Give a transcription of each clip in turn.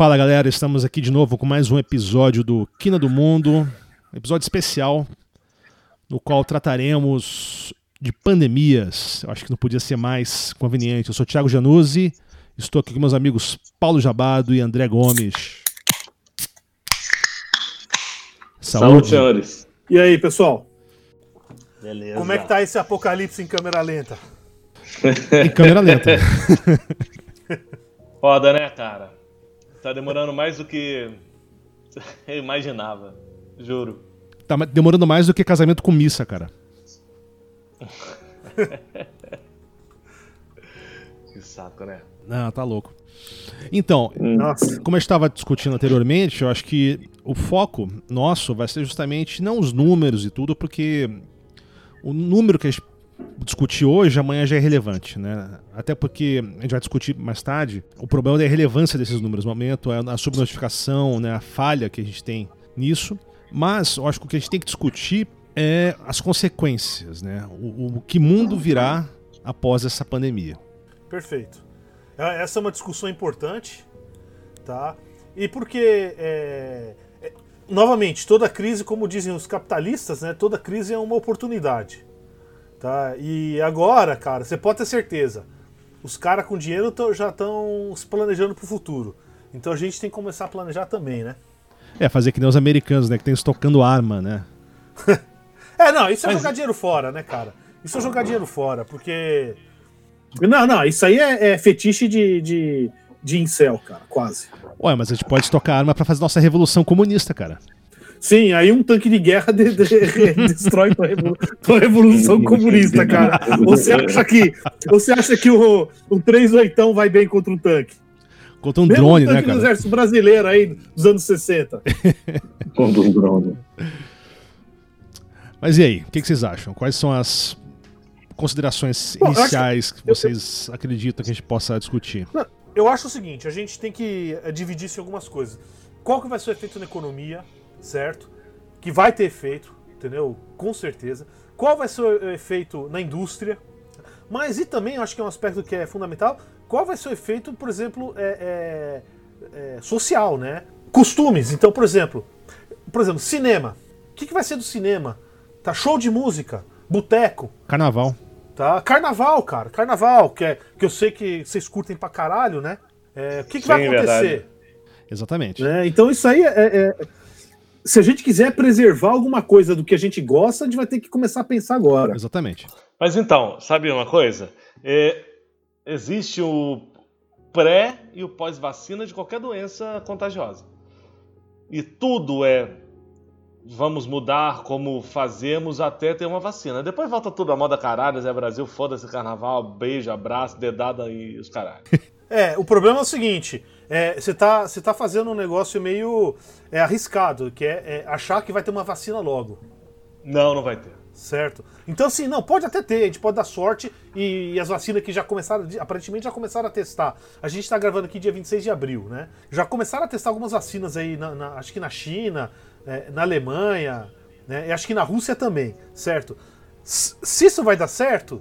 Fala galera, estamos aqui de novo com mais um episódio do Quina do Mundo, episódio especial no qual trataremos de pandemias. Eu acho que não podia ser mais conveniente. Eu sou Thiago Januzzi, estou aqui com meus amigos Paulo Jabado e André Gomes. Saúde, Saúde senhores. E aí, pessoal? Beleza. Como é que tá esse apocalipse em câmera lenta? em câmera lenta. Foda, né, cara? Tá demorando mais do que eu imaginava. Juro. Tá demorando mais do que casamento com missa, cara. que saco, né? Não, tá louco. Então, Nossa. como eu estava discutindo anteriormente, eu acho que o foco nosso vai ser justamente não os números e tudo, porque o número que a gente discutir hoje, amanhã já é relevante, né? Até porque a gente vai discutir mais tarde, o problema é a relevância desses números no momento, é a subnotificação, né, a falha que a gente tem nisso. Mas eu acho que o que a gente tem que discutir é as consequências, né? O, o que mundo virá após essa pandemia. Perfeito. É, essa é uma discussão importante, tá? E porque, é, é, novamente, toda crise, como dizem os capitalistas, né? Toda crise é uma oportunidade. Tá? E agora, cara, você pode ter certeza, os caras com dinheiro já estão se planejando pro futuro. Então a gente tem que começar a planejar também, né? É, fazer que nem os americanos, né? Que tem estocando arma, né? é, não, isso é Mas... jogar dinheiro fora, né, cara? Isso é jogar dinheiro fora, porque. Não, não, isso aí é, é fetiche de, de, de incel, cara, quase. Ué, mas a gente pode estocar arma para fazer nossa revolução comunista, cara. Sim, aí um tanque de guerra de, de, destrói tua, revolu tua revolução comunista, cara. Você acha que, você acha que o, o 38 vai bem contra um tanque? Contra um Mesmo drone, um tanque né, cara? do exército brasileiro aí dos anos 60. contra um drone. Mas e aí, o que, que, vocês acham? Quais são as considerações Bom, iniciais que, que vocês eu, acreditam que a gente possa discutir? Eu acho o seguinte, a gente tem que eh, dividir isso em algumas coisas. Qual que vai ser o efeito na economia? Certo? Que vai ter efeito, entendeu? Com certeza. Qual vai ser o efeito na indústria? Mas e também, acho que é um aspecto que é fundamental, qual vai ser o efeito, por exemplo, é, é, é, social, né? Costumes. Então, por exemplo, por exemplo, cinema. O que, que vai ser do cinema? Tá show de música, boteco. Carnaval. Tá? Carnaval, cara. Carnaval, que, é, que eu sei que vocês curtem pra caralho, né? É, o que, que Sim, vai acontecer? Verdade. Exatamente. É, então isso aí é, é, se a gente quiser preservar alguma coisa do que a gente gosta, a gente vai ter que começar a pensar agora. Exatamente. Mas então, sabe uma coisa? É, existe o pré e o pós-vacina de qualquer doença contagiosa. E tudo é vamos mudar como fazemos até ter uma vacina. Depois volta tudo a moda caralho, Zé Brasil, foda-se carnaval, beijo, abraço, dedada e os caralhos. É, o problema é o seguinte: você é, tá, tá fazendo um negócio meio é, arriscado, que é, é, achar que vai ter uma vacina logo. Não, não vai ter. Certo? Então, assim, não, pode até ter, a gente pode dar sorte e, e as vacinas que já começaram, aparentemente já começaram a testar. A gente está gravando aqui dia 26 de abril, né? Já começaram a testar algumas vacinas aí, na, na, acho que na China, é, na Alemanha, né? E acho que na Rússia também, certo? Se isso vai dar certo,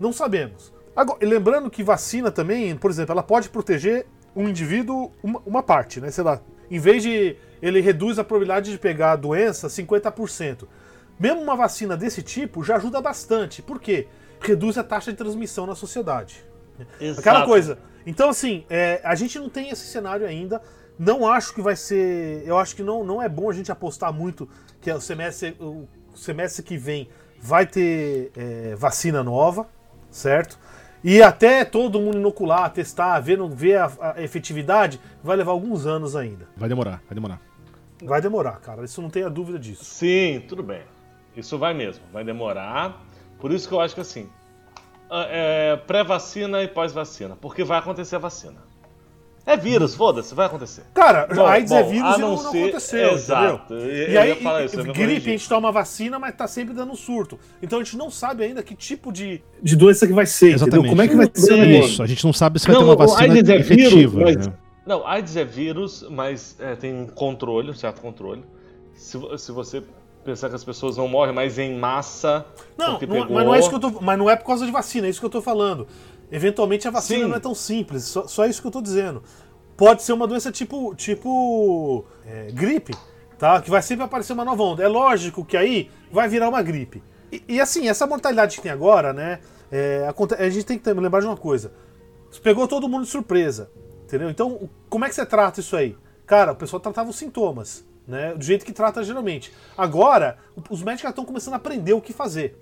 não sabemos. Agora, lembrando que vacina também, por exemplo, ela pode proteger um indivíduo uma, uma, parte, né? Sei lá, em vez de ele reduz a probabilidade de pegar a doença 50%. Mesmo uma vacina desse tipo já ajuda bastante. Por quê? Reduz a taxa de transmissão na sociedade. Exato. Aquela coisa. Então, assim, é, a gente não tem esse cenário ainda. Não acho que vai ser. Eu acho que não, não é bom a gente apostar muito que o semestre, o semestre que vem vai ter é, vacina nova, certo? E até todo mundo inocular, testar, ver, ver a, a, efetividade, vai levar alguns anos ainda. Vai demorar, vai demorar. Vai demorar, cara. Isso não tenha dúvida disso. Sim, tudo bem. Isso vai mesmo, vai demorar. Por isso que eu acho que assim, é, pré-vacina e pós-vacina, porque vai acontecer a vacina. É vírus, foda-se, vai acontecer. Cara, bom, AIDS é bom, é vírus e não, não ser... aconteceu, exato. entendeu? E aí, isso, gripe, a gente toma vacina, mas tá sempre dando surto. Então a gente não sabe ainda que tipo de, de doença que vai ser, Exatamente. Entendeu? Como é que vai ser isso? A gente não sabe se vai não, ter uma vacina é efetiva. Vírus, mas... né? Não, AIDS é vírus, mas é, tem um controle, um certo controle. Se, se você pensar que as pessoas não morrem, mas em massa. Não, não pegou... mas, não é isso que eu tô, mas não é por causa de vacina, é isso que eu tô falando. Eventualmente a vacina Sim. não é tão simples, só, só isso que eu tô dizendo. pode ser uma doença tipo, tipo é, gripe, tá? Que vai sempre aparecer uma nova onda. É lógico que aí vai virar uma gripe. E, e assim, essa mortalidade que tem agora, né? É, a, gente tem que lembrar de uma coisa. Pegou todo mundo de surpresa, entendeu? Então, como é que você trata isso aí? Cara, o pessoal tratava os sintomas, né? Do jeito que trata geralmente. Agora, os médicos estão começando a aprender o que fazer.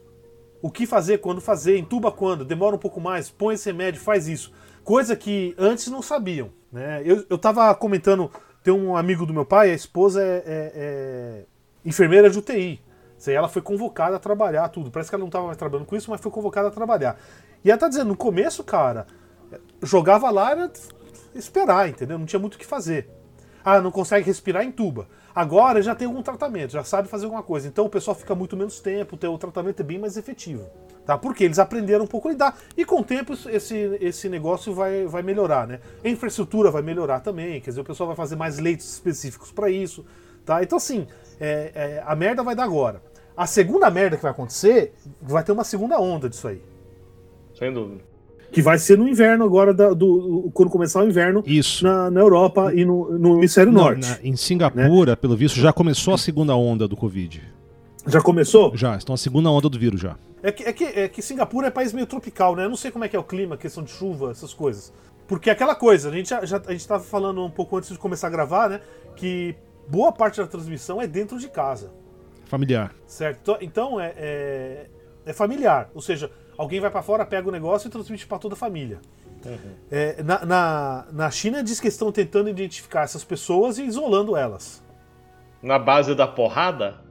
O que fazer, quando fazer, entuba quando, demora um pouco mais, põe esse remédio, faz isso. Coisa que antes não sabiam. Né? Eu, eu tava comentando, tem um amigo do meu pai, a esposa é, é, é enfermeira de UTI. Ela foi convocada a trabalhar tudo. Parece que ela não estava mais trabalhando com isso, mas foi convocada a trabalhar. E ela tá dizendo, no começo, cara, jogava lá era esperar, entendeu? Não tinha muito o que fazer. Ah, não consegue respirar em tuba. Agora já tem algum tratamento, já sabe fazer alguma coisa. Então o pessoal fica muito menos tempo, o tratamento é bem mais efetivo. Tá? Porque eles aprenderam um pouco a lidar. E com o tempo esse, esse negócio vai, vai melhorar, né? A infraestrutura vai melhorar também, quer dizer, o pessoal vai fazer mais leitos específicos para isso. Tá? Então, assim, é, é, a merda vai dar agora. A segunda merda que vai acontecer, vai ter uma segunda onda disso aí. Sem dúvida que vai ser no inverno agora, da, do, quando começar o inverno Isso. Na, na Europa e no, no hemisfério Não, norte. Na, em Singapura, né? pelo visto, já começou a segunda onda do Covid. Já começou? Já, estão a segunda onda do vírus já. É que, é, que, é que Singapura é país meio tropical, né? Eu não sei como é que é o clima, questão de chuva, essas coisas. Porque é aquela coisa, a gente já, já a gente estava falando um pouco antes de começar a gravar, né? Que boa parte da transmissão é dentro de casa. Familiar. Certo? Então é, é, é familiar. Ou seja, alguém vai para fora, pega o negócio e transmite para toda a família. Uhum. É, na, na, na China diz que estão tentando identificar essas pessoas e isolando elas. Na base da porrada?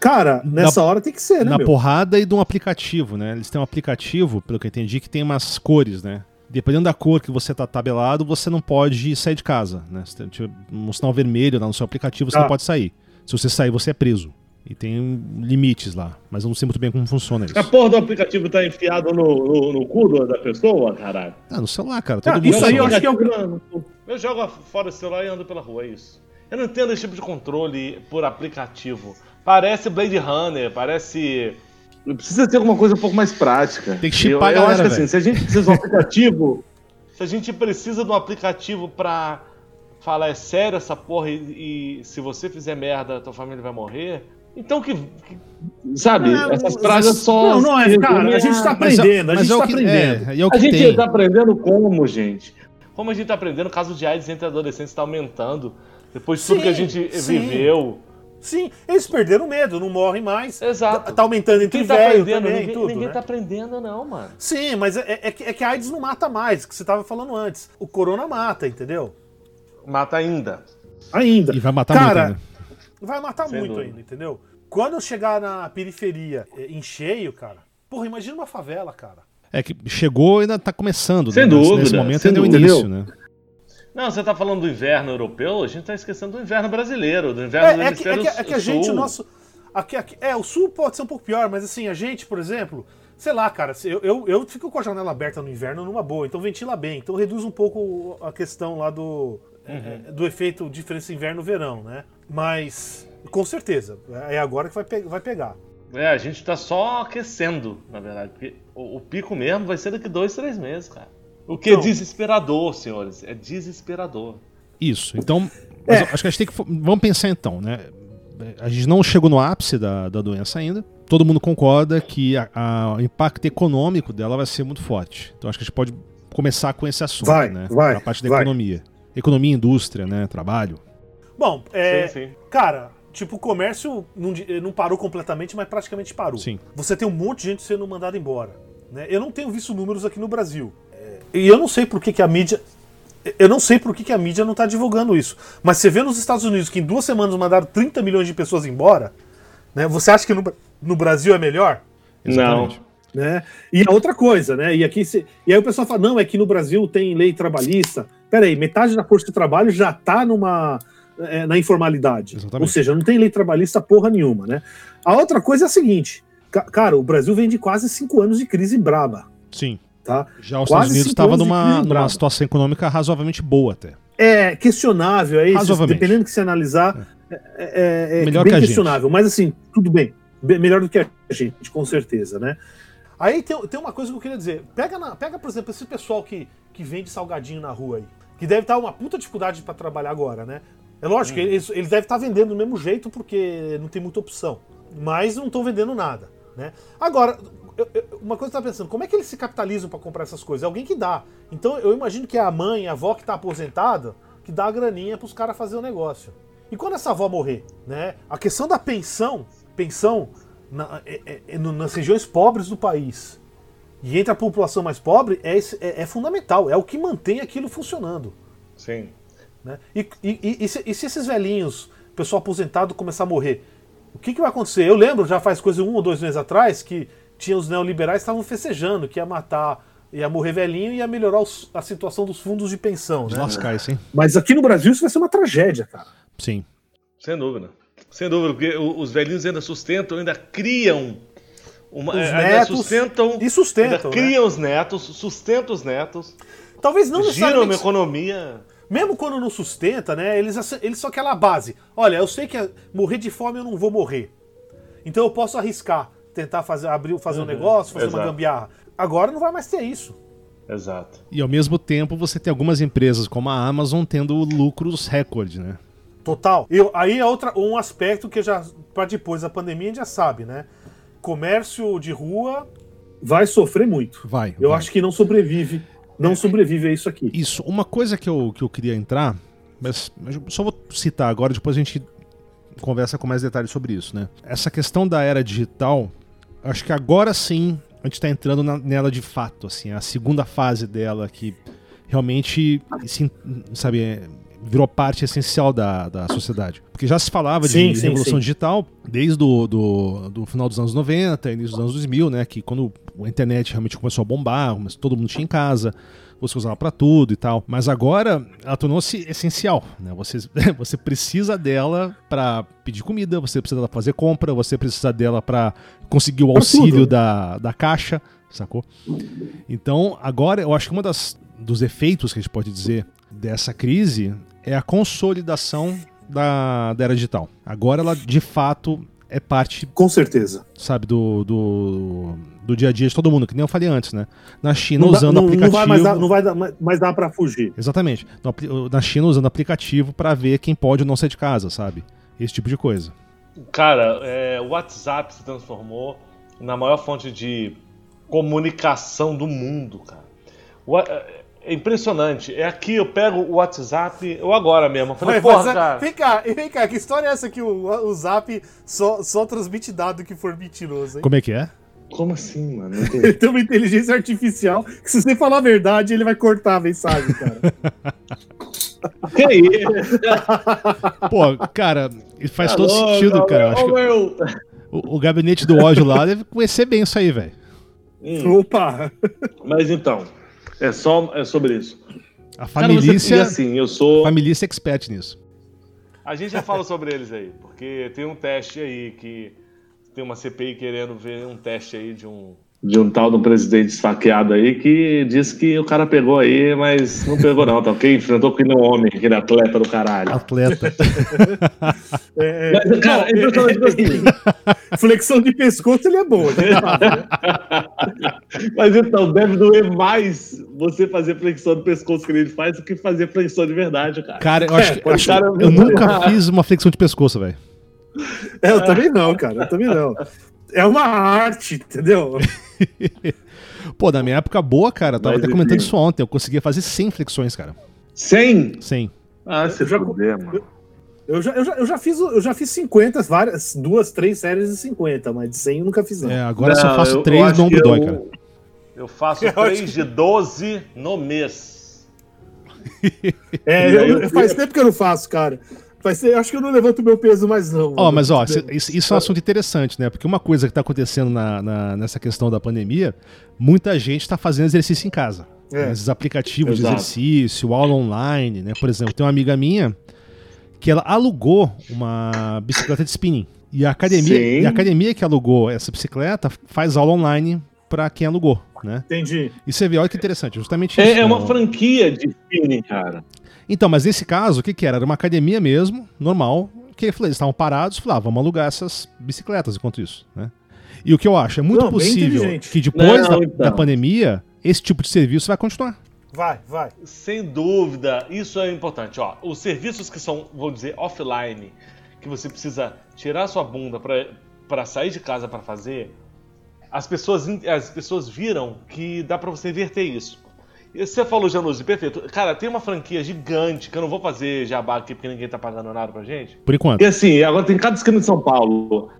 Cara, nessa na, hora tem que ser, né? Na meu? porrada e de um aplicativo, né? Eles têm um aplicativo, pelo que eu entendi, que tem umas cores, né? Dependendo da cor que você tá tabelado, você não pode sair de casa, né? Se tiver um sinal vermelho lá no seu aplicativo, você ah. não pode sair. Se você sair, você é preso. E tem limites lá, mas eu não sei muito bem como funciona isso. A porra do aplicativo tá enfiado no, no, no cu da pessoa, caralho? Ah, no celular, cara. Todo ah, mundo isso aí eu acho que é o Eu jogo fora o celular e ando pela rua, é isso. Eu não entendo esse tipo de controle por aplicativo. Parece Blade Runner, parece. Precisa ter alguma coisa um pouco mais prática. Tem que chipar eu, eu acho que assim, se a gente precisa de um aplicativo. se a gente precisa de um aplicativo pra falar é sério essa porra e, e se você fizer merda, tua família vai morrer então que. que sabe, é, essas pragas só. Não, não é, cara. A gente tá aprendendo, a gente tá aprendendo. É, é a gente tá aprendendo como, gente? Como a gente tá aprendendo, o caso de AIDS entre adolescentes tá aumentando. Depois de tudo que a gente sim. viveu. Sim, eles perderam medo, não morrem mais. Exato. Tá, tá aumentando entre tá velho também, ninguém, tudo. Ninguém né? tá aprendendo, não, mano. Sim, mas é, é, é, que a AIDS não mata mais, que você tava falando antes. O corona mata, entendeu? Mata ainda. Ainda. E vai matar Cara, muito, né? Vai matar Sem muito dúvida. ainda, entendeu? Quando eu chegar na periferia eh, em cheio, cara, porra, imagina uma favela, cara. É que chegou e ainda tá começando. Sem né? dúvida. Nesse momento ainda é o início, né? Não, você tá falando do inverno europeu, a gente tá esquecendo do inverno brasileiro, do inverno é, do é que, é que, é que a gente, o nosso. Aqui, aqui, é, o sul pode ser um pouco pior, mas assim, a gente, por exemplo, sei lá, cara, eu, eu, eu fico com a janela aberta no inverno numa boa, então ventila bem, então reduz um pouco a questão lá do, uhum. é, do efeito diferença inverno-verão, né? Mas com certeza. É agora que vai, pe vai pegar. É, a gente tá só aquecendo, na verdade. Porque o, o pico mesmo vai ser daqui dois, três meses, cara. O que é então, é desesperador, senhores. É desesperador. Isso. Então, é. acho que a gente tem que. Vamos pensar então, né? A gente não chegou no ápice da, da doença ainda. Todo mundo concorda que o impacto econômico dela vai ser muito forte. Então acho que a gente pode começar com esse assunto, vai, né? Vai, a parte da vai. economia. Economia, indústria, né? Trabalho. Bom, é, sim, sim. cara, Tipo, o comércio não, não parou completamente, mas praticamente parou. Sim. Você tem um monte de gente sendo mandada embora. Né? Eu não tenho visto números aqui no Brasil. É, e eu não sei por que, que a mídia. Eu não sei por que, que a mídia não está divulgando isso. Mas você vê nos Estados Unidos que em duas semanas mandaram 30 milhões de pessoas embora. Né? Você acha que no, no Brasil é melhor? Exatamente. Não. Né? E a outra coisa, né? E, aqui se... e aí o pessoal fala: não, é que no Brasil tem lei trabalhista. Peraí, metade da força de trabalho já está numa é, na informalidade. Exatamente. Ou seja, não tem lei trabalhista porra nenhuma, né? A outra coisa é a seguinte, cara, o Brasil vem de quase cinco anos de crise braba. Sim. Tá? Já os Estados Unidos estava numa, numa situação econômica razoavelmente boa até. É questionável, é isso. Dependendo do que você analisar, é, é, é, é melhor bem que questionável. Gente. Mas assim, tudo bem. Melhor do que a gente, com certeza, né? Aí tem, tem uma coisa que eu queria dizer. Pega, na, pega por exemplo, esse pessoal que, que vende salgadinho na rua aí. que deve estar uma puta dificuldade para trabalhar agora, né? É lógico, hum. eles, eles devem estar vendendo do mesmo jeito porque não tem muita opção. Mas não estão vendendo nada, né? Agora, eu, eu, uma coisa que eu pensando, como é que eles se capitalizam para comprar essas coisas? É alguém que dá. Então eu imagino que é a mãe, a avó que está aposentada, que dá a graninha para os caras fazer o negócio. E quando essa avó morrer, né? A questão da pensão, pensão na, é, é, é nas regiões pobres do país e entre a população mais pobre é, é, é fundamental, é o que mantém aquilo funcionando. Sim. Né? E, e, e, se, e, se, esses velhinhos, pessoal aposentado, começar a morrer? O que, que vai acontecer? Eu lembro, já faz coisa um ou dois meses atrás, que tinha os neoliberais estavam festejando que ia matar, ia morrer velhinho e ia melhorar os, a situação dos fundos de pensão. Né? Lascar, sim. Mas aqui no Brasil isso vai ser uma tragédia, cara. Sim. Sem dúvida. Sem dúvida, porque os velhinhos ainda sustentam, ainda criam. Uma, os ainda netos sustentam. E sustentam. Ainda né? criam os netos, sustentam os netos. Talvez não necessariamente. Giram uma economia. Mesmo quando não sustenta, né? Eles, eles só aquela base. Olha, eu sei que morrer de fome eu não vou morrer. Então eu posso arriscar, tentar fazer, abrir, fazer uhum, um negócio, fazer exato. uma gambiarra. Agora não vai mais ter isso. Exato. E ao mesmo tempo você tem algumas empresas como a Amazon tendo lucros recorde, né? Total. Eu, aí é outra, um aspecto que já, para depois da pandemia, a gente já sabe, né? Comércio de rua vai sofrer muito. Vai. Eu vai. acho que não sobrevive. Não é, sobrevive a isso aqui. Isso. Uma coisa que eu, que eu queria entrar, mas, mas só vou citar agora, depois a gente conversa com mais detalhes sobre isso, né? Essa questão da era digital, acho que agora sim a gente está entrando na, nela de fato, assim, a segunda fase dela que realmente, assim, sabe, é, virou parte essencial da, da sociedade. Porque já se falava sim, de sim, revolução sim. digital desde do, do, do, final dos anos 90, início dos anos 2000, né? Que quando a internet realmente começou a bombar, mas todo mundo tinha em casa, você usava para tudo e tal. Mas agora ela tornou-se essencial, né? Você, você precisa dela para pedir comida, você precisa dela pra fazer compra, você precisa dela para conseguir o auxílio da, da caixa, sacou? Então, agora eu acho que uma das dos efeitos que a gente pode dizer dessa crise é a consolidação da, da era digital. Agora ela de fato é parte. Com certeza. Sabe, do, do, do dia a dia de todo mundo, que nem eu falei antes, né? Na China não usando dá, não, aplicativo. Não vai mais dar, não vai dar, mais dar pra fugir. Exatamente. Na China usando aplicativo para ver quem pode ou não sair de casa, sabe? Esse tipo de coisa. Cara, é, o WhatsApp se transformou na maior fonte de comunicação do mundo, cara. O, é impressionante. É aqui, eu pego o WhatsApp, eu agora mesmo. Eu falei, porra, cara. Vem cá, vem cá, que história é essa que o, o Zap só, só transmite dado que for mentiroso, hein? Como é que é? Como assim, mano? Ele tem uma inteligência artificial que se você falar a verdade, ele vai cortar a mensagem, cara. que isso? Pô, cara, faz Alô, todo sentido, cara. Acho que o, o, gabinete do ódio lá deve conhecer bem isso aí, velho. Hum. Opa! Mas então, é só é sobre isso. A família. assim, eu sou. Família expert nisso. A gente já fala sobre eles aí, porque tem um teste aí que tem uma CPI querendo ver um teste aí de um de um tal do presidente esfaqueado aí que disse que o cara pegou aí, mas não pegou não, tá ok? Enfrentou com um homem, aquele atleta do caralho. Atleta. é, mas, cara, é impressionante assim. Flexão de pescoço ele é bom, né? mas então, deve doer mais você fazer flexão de pescoço que ele faz do que fazer flexão de verdade, cara. Cara, eu acho, é, acho cara, eu nunca fiz uma flexão de pescoço, velho. É, eu também não, cara, eu também não. É uma arte, entendeu? Pô, na minha época boa, cara, eu tava Mas, até comentando isso ontem, eu conseguia fazer 100 flexões, cara. 100? 100. Ah, você já mano. Eu já, eu, já, eu, já fiz, eu já fiz 50, várias, duas, três séries de 50, mas de 100 eu nunca fiz não. É, agora não, só faço 3 no ombro dói, cara. Eu faço 3 de 12 no mês. é, eu, eu, faz tempo que eu não faço, cara. Vai ser, acho que eu não levanto meu peso mais não. Ó, oh, mas ó, isso, isso, é um assunto interessante, né? Porque uma coisa que está acontecendo na, na, nessa questão da pandemia, muita gente está fazendo exercício em casa. É. Né? Esses aplicativos Exato. de exercício, aula online, né? Por exemplo, tem uma amiga minha que ela alugou uma bicicleta de spinning. E a academia, e a academia que alugou essa bicicleta faz aula online para quem alugou, né? Entendi. E você vê, olha que interessante, justamente é, isso. É uma franquia de spinning, cara. Então, mas nesse caso, o que, que era? Era uma academia mesmo, normal, que eles estavam parados, falavam, ah, vamos alugar essas bicicletas enquanto isso, né? E o que eu acho, é muito Não, possível que depois não, da, então. da, pandemia, esse tipo de serviço vai continuar. Vai, vai. Sem dúvida, isso é importante. Ó, os serviços que são, vou dizer, offline, que você precisa tirar sua bunda para sair de casa para fazer, as pessoas, as pessoas viram que dá para você inverter isso. Você falou, Januzzi, perfeito. Cara, tem uma franquia gigante que eu não vou fazer jabá aqui porque ninguém tá pagando nada pra gente. Por enquanto. E assim, agora tem cada esquina de São Paulo.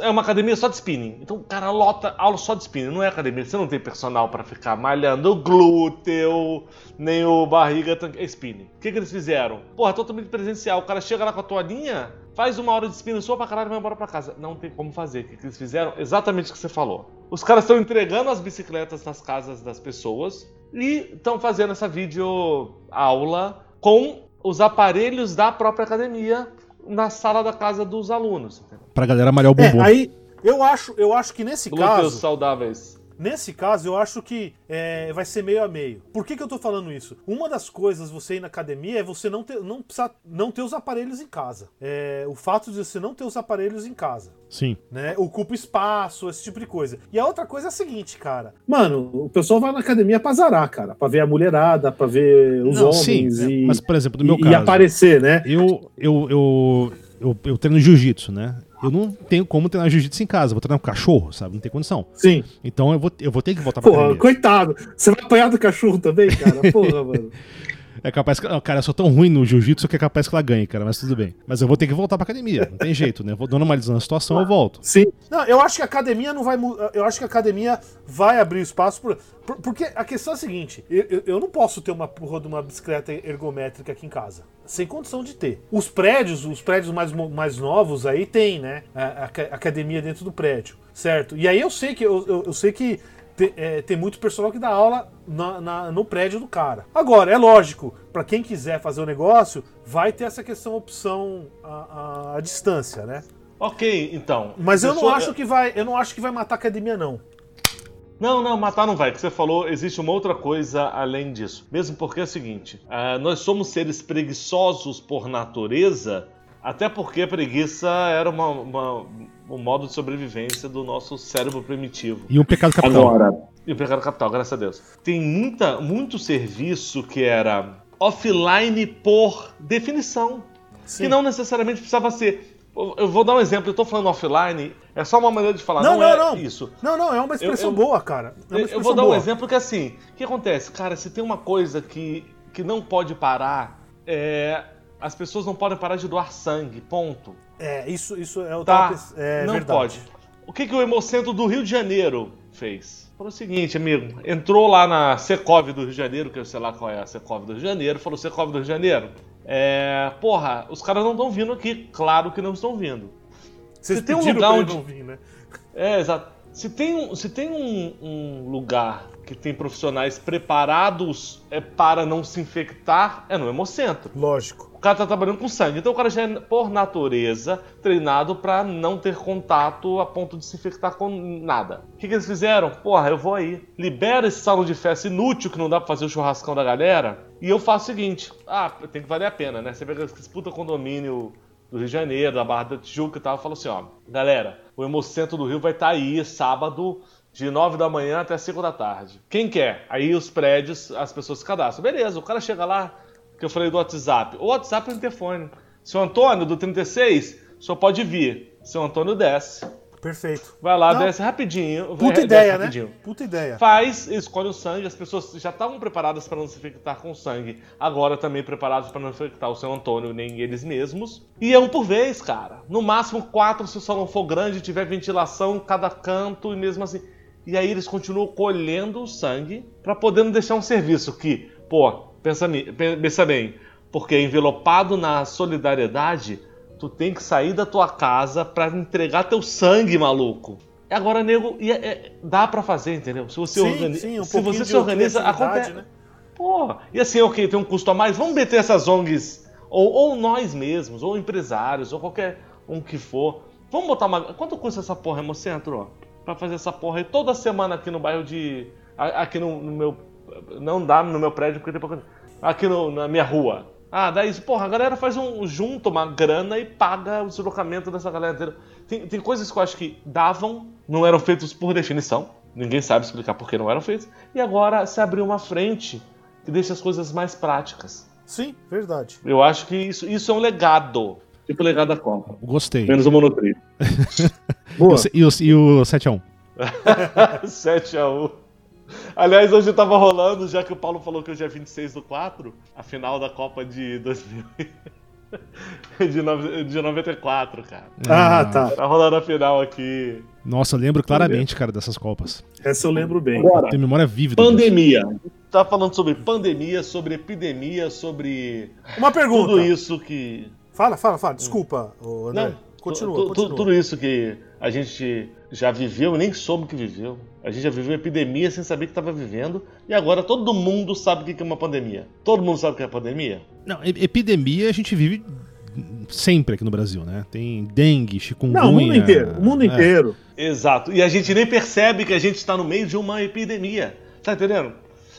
É uma academia só de spinning. Então, cara, lota aula só de spinning. Não é academia. Você não tem personal para ficar malhando o glúteo, nem o barriga. É spinning. O que, que eles fizeram? Porra, totalmente presencial. O cara chega lá com a toalhinha, faz uma hora de spinning sua pra caralho e vai embora pra casa. Não tem como fazer. O que, que eles fizeram? Exatamente o que você falou. Os caras estão entregando as bicicletas nas casas das pessoas e estão fazendo essa vídeo aula com os aparelhos da própria academia na sala da casa dos alunos. Pra galera malhar o bumbum. É, aí, eu acho, eu acho que nesse Glúteos caso. saudáveis. Nesse caso, eu acho que é, vai ser meio a meio. Por que, que eu tô falando isso? Uma das coisas você ir na academia é você não ter, não precisar, não ter os aparelhos em casa. É, o fato de você não ter os aparelhos em casa. Sim. Né? Ocupa espaço, esse tipo de coisa. E a outra coisa é a seguinte, cara. Mano, o pessoal vai na academia pra zarar, cara. Pra ver a mulherada, pra ver os não, homens. Sim, e, mas, por exemplo, no meu e, caso. E aparecer, né? Eu, eu, eu, eu, eu treino jiu-jitsu, né? Eu não tenho como treinar jiu-jitsu em casa, vou treinar com cachorro, sabe? Não tem condição. Sim. Então eu vou, eu vou ter que voltar pra Porra, academia. coitado. Você vai apanhar do cachorro também, cara? Porra, mano. É capaz que. Cara, eu sou tão ruim no jiu-jitsu que é capaz que ela ganhe, cara, mas tudo bem. Mas eu vou ter que voltar pra academia, não tem jeito, né? Vou normalizando a situação, eu volto. Sim. Não, eu acho que a academia não vai. Eu acho que a academia vai abrir espaço por. por porque a questão é a seguinte: eu, eu não posso ter uma porra de uma bicicleta ergométrica aqui em casa. Sem condição de ter. Os prédios, os prédios mais, mais novos aí tem, né? A, a, a academia dentro do prédio. Certo? E aí eu sei que eu, eu, eu sei que tem, é, tem muito pessoal que dá aula na, na, no prédio do cara. Agora, é lógico, para quem quiser fazer o negócio, vai ter essa questão opção à, à distância, né? Ok, então. Mas eu não acho que vai, eu não acho que vai matar a academia não. Não, não, matar não vai. O que você falou, existe uma outra coisa além disso. Mesmo porque é o seguinte: uh, nós somos seres preguiçosos por natureza, até porque a preguiça era uma, uma o modo de sobrevivência do nosso cérebro primitivo. E um pecado capital. Agora. E o pecado capital, graças a Deus. Tem muita, muito serviço que era offline por definição. Sim. Que não necessariamente precisava ser. Eu vou dar um exemplo, eu tô falando offline, é só uma maneira de falar, não, não, não é não. isso. Não, não, é uma expressão eu, eu, boa, cara. É expressão eu vou dar boa. um exemplo que assim, o que acontece? Cara, se tem uma coisa que, que não pode parar, é, as pessoas não podem parar de doar sangue, ponto. É, isso, isso é o tá, é não verdade. pode. O que, que o Hemocentro do Rio de Janeiro fez? Falou o seguinte, amigo, entrou lá na Secov do Rio de Janeiro, que eu sei lá qual é a Secov do Rio de Janeiro, falou, Secov do Rio de Janeiro, é, porra, os caras não estão vindo aqui, claro que não estão vindo. Vocês se tem um lugar onde... não vir, né? É, exato. Se tem, se tem um, um lugar que tem profissionais preparados é, para não se infectar, é no Hemocentro. Lógico. O cara tá trabalhando com sangue. Então o cara já é, por natureza, treinado para não ter contato a ponto de se infectar com nada. O que, que, eles fizeram? Porra, eu vou aí. Libera esse salão de festa inútil que não dá pra fazer o churrascão da galera. E eu faço o seguinte: ah, tem que valer a pena, né? Você pega esse puta condomínio do Rio de Janeiro, da Barra da Tijuca e tal, e fala assim: ó, galera, o Hemocentro do Rio vai estar tá aí sábado de 9 da manhã até 5 da tarde. Quem quer? Aí os prédios, as pessoas se cadastram. Beleza, o cara chega lá, que eu falei do WhatsApp. O WhatsApp é o interfone. Seu Antônio, do 36, só pode vir. Seu Antônio desce. Perfeito. Vai lá, Não. desce rapidinho. Puta ideia, né? rapidinho. Puta ideia. Faz, escolhe o sangue. As pessoas já estavam preparadas para não se infectar com sangue. Agora também preparadas para não infectar o seu Antônio nem eles mesmos. E é um por vez, cara. No máximo quatro se o salão for grande, tiver ventilação cada canto e mesmo assim. E aí eles continuam colhendo o sangue para poder não deixar um serviço que, pô, Pensa, pensa bem, porque envelopado na solidariedade, tu tem que sair da tua casa para entregar teu sangue, maluco. E agora, nego, é, é, dá para fazer, entendeu? Se você, sim, organiza, sim, um se você se organiza, acontece. Né? Pô, e assim, ok, tem um custo a mais, vamos meter essas ONGs, ou, ou nós mesmos, ou empresários, ou qualquer um que for. Vamos botar uma. Quanto custa essa porra, Hemocentro? Pra fazer essa porra aí toda semana aqui no bairro de. Aqui no, no meu não dá no meu prédio porque tem pouco. Aqui no, na minha rua. Ah, daí, porra, a galera faz um junto uma grana e paga o deslocamento dessa galera inteira. Tem, tem coisas que eu acho que davam, não eram feitos por definição. Ninguém sabe explicar por que não eram feitos. E agora se abriu uma frente que deixa as coisas mais práticas. Sim, verdade. Eu acho que isso, isso é um legado. Tipo o legado da Copa. Gostei. Menos o monotrilho. Boa. E o, e o 7x1? 7x1. Aliás, hoje tava rolando, já que o Paulo falou que hoje é 26 do 4, a final da Copa de 2000. de, no... de 94, cara. Ah, tá. Tá rolando a final aqui. Nossa, eu lembro claramente, cara, dessas Copas. Essa eu lembro bem. Agora, Tem memória vívida. pandemia. Tá falando sobre pandemia, sobre epidemia, sobre Uma pergunta. tudo isso que. Fala, fala, fala. Desculpa, ô, André. Não, continua, tu- tu- continua. Tudo isso que a gente já viveu e nem soube que viveu. A gente já viveu epidemia sem saber que estava vivendo. E agora todo mundo sabe o que é uma pandemia. Todo mundo sabe o que é pandemia? Não, epidemia a gente vive sempre aqui no Brasil, né? Tem dengue, chikungunya. Não, o mundo inteiro. O mundo é. inteiro. Exato. E a gente nem percebe que a gente está no meio de uma epidemia. Tá entendendo?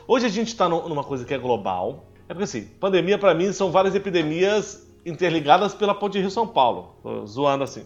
Hoje a gente está numa coisa que é global. É porque assim, pandemia para mim são várias epidemias interligadas pela Ponte Rio São Paulo. Tô zoando assim.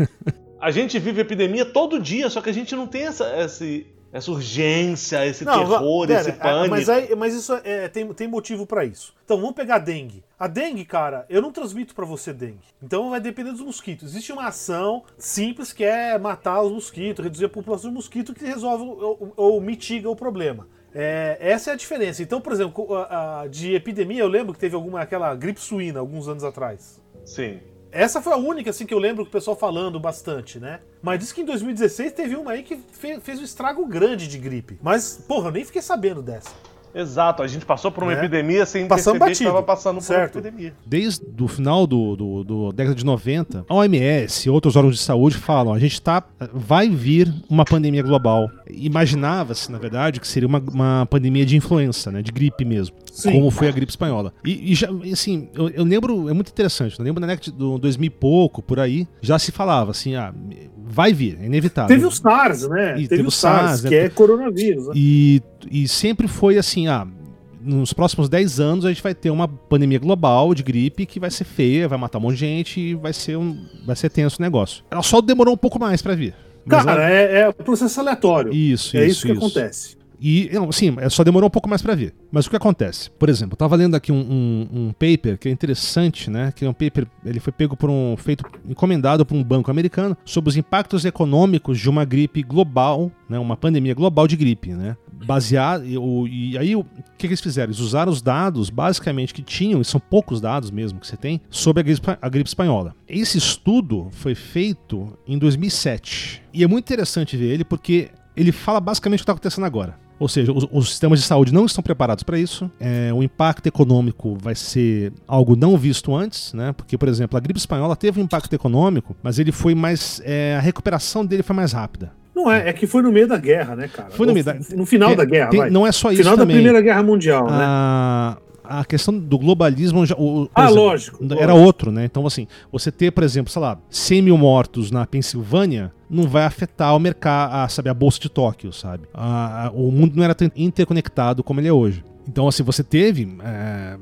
a gente vive epidemia todo dia, só que a gente não tem essa, esse- essa urgência, esse va- terror, pera, esse ah, pânico. Mas, aí- mas isso é, tem, tem motivo pra isso. Então, vamos pegar a dengue. A dengue, cara, eu não transmito pra você dengue. Então vai depender dos mosquitos. Existe uma ação simples que é matar os mosquitos, reduzir a população de mosquito que resolve ou, ou mitiga o problema. É, essa é a diferença. Então, por exemplo, a- a- de epidemia, eu lembro que teve alguma aquela gripe suína alguns anos atrás. Sim. Essa foi a única assim que eu lembro que o pessoal falando bastante, né? Mas diz que em 2016 teve uma aí que fe- fez um estrago grande de gripe. Mas, porra, eu nem fiquei sabendo dessa. Exato, a gente passou por uma É. epidemia sem Passamos perceber que batido. estava passando por Certo. uma epidemia. Desde o final do, do, do década de 90, a OMS e outros órgãos de saúde falam: a gente tá. Vai vir uma pandemia global. Imaginava-se, na verdade, que seria uma, uma pandemia de influenza, né? De gripe mesmo. Sim. Como foi a gripe espanhola. E, e já, assim, eu, eu lembro, é muito interessante. Eu lembro na década de do 2000 e pouco, por aí, já se falava assim: ah, vai vir, é inevitável. Teve o SARS, né? E teve, teve o o SARS, SARS, né? que é coronavírus. Né? E, e sempre foi assim, ah, nos próximos 10 anos a gente vai ter uma pandemia global de gripe que vai ser feia, vai matar um monte de gente e vai ser, um, vai ser tenso o negócio. Ela só demorou um pouco mais pra vir. Mas Cara, ela- é, é processo aleatório. Isso, é isso, isso que isso. acontece. E, não, assim, é, só demorou um pouco mais pra vir. Mas o que acontece? Por exemplo, eu tava lendo aqui um, um- um paper que é interessante, né? Que é um paper, ele foi pego por um, feito, encomendado por um banco americano sobre os impactos econômicos de uma gripe global, né? Uma pandemia global de gripe, né? Baseado, e, o- e aí o que, que eles fizeram? Eles usaram os dados, basicamente, que tinham, e são poucos dados mesmo que você tem, sobre a gripe, a gripe espanhola. Esse estudo foi feito em 2007. E é muito interessante ver ele porque ele fala basicamente o que está acontecendo agora. Ou seja, os, os sistemas de saúde não estão preparados para isso. É, o impacto econômico vai ser algo não visto antes, né? Porque, por exemplo, a gripe espanhola teve um impacto econômico, mas ele foi mais. é, a recuperação dele foi mais rápida. Não é, é que foi no meio da guerra, né, cara? Foi no meio da- No final Tem- da guerra, tem-. Não é só isso final da também. Primeira Guerra Mundial, né? A, questão do globalismo já, o- Ah, lógico, era lógico. outro, né? Então, assim, você ter, por exemplo, sei lá, 100 mil mortos na Pensilvânia não vai afetar o mercado, a, sabe, a bolsa de Tóquio, sabe? A- a- o mundo não era tão interconectado como ele é hoje. Então, assim, você teve é,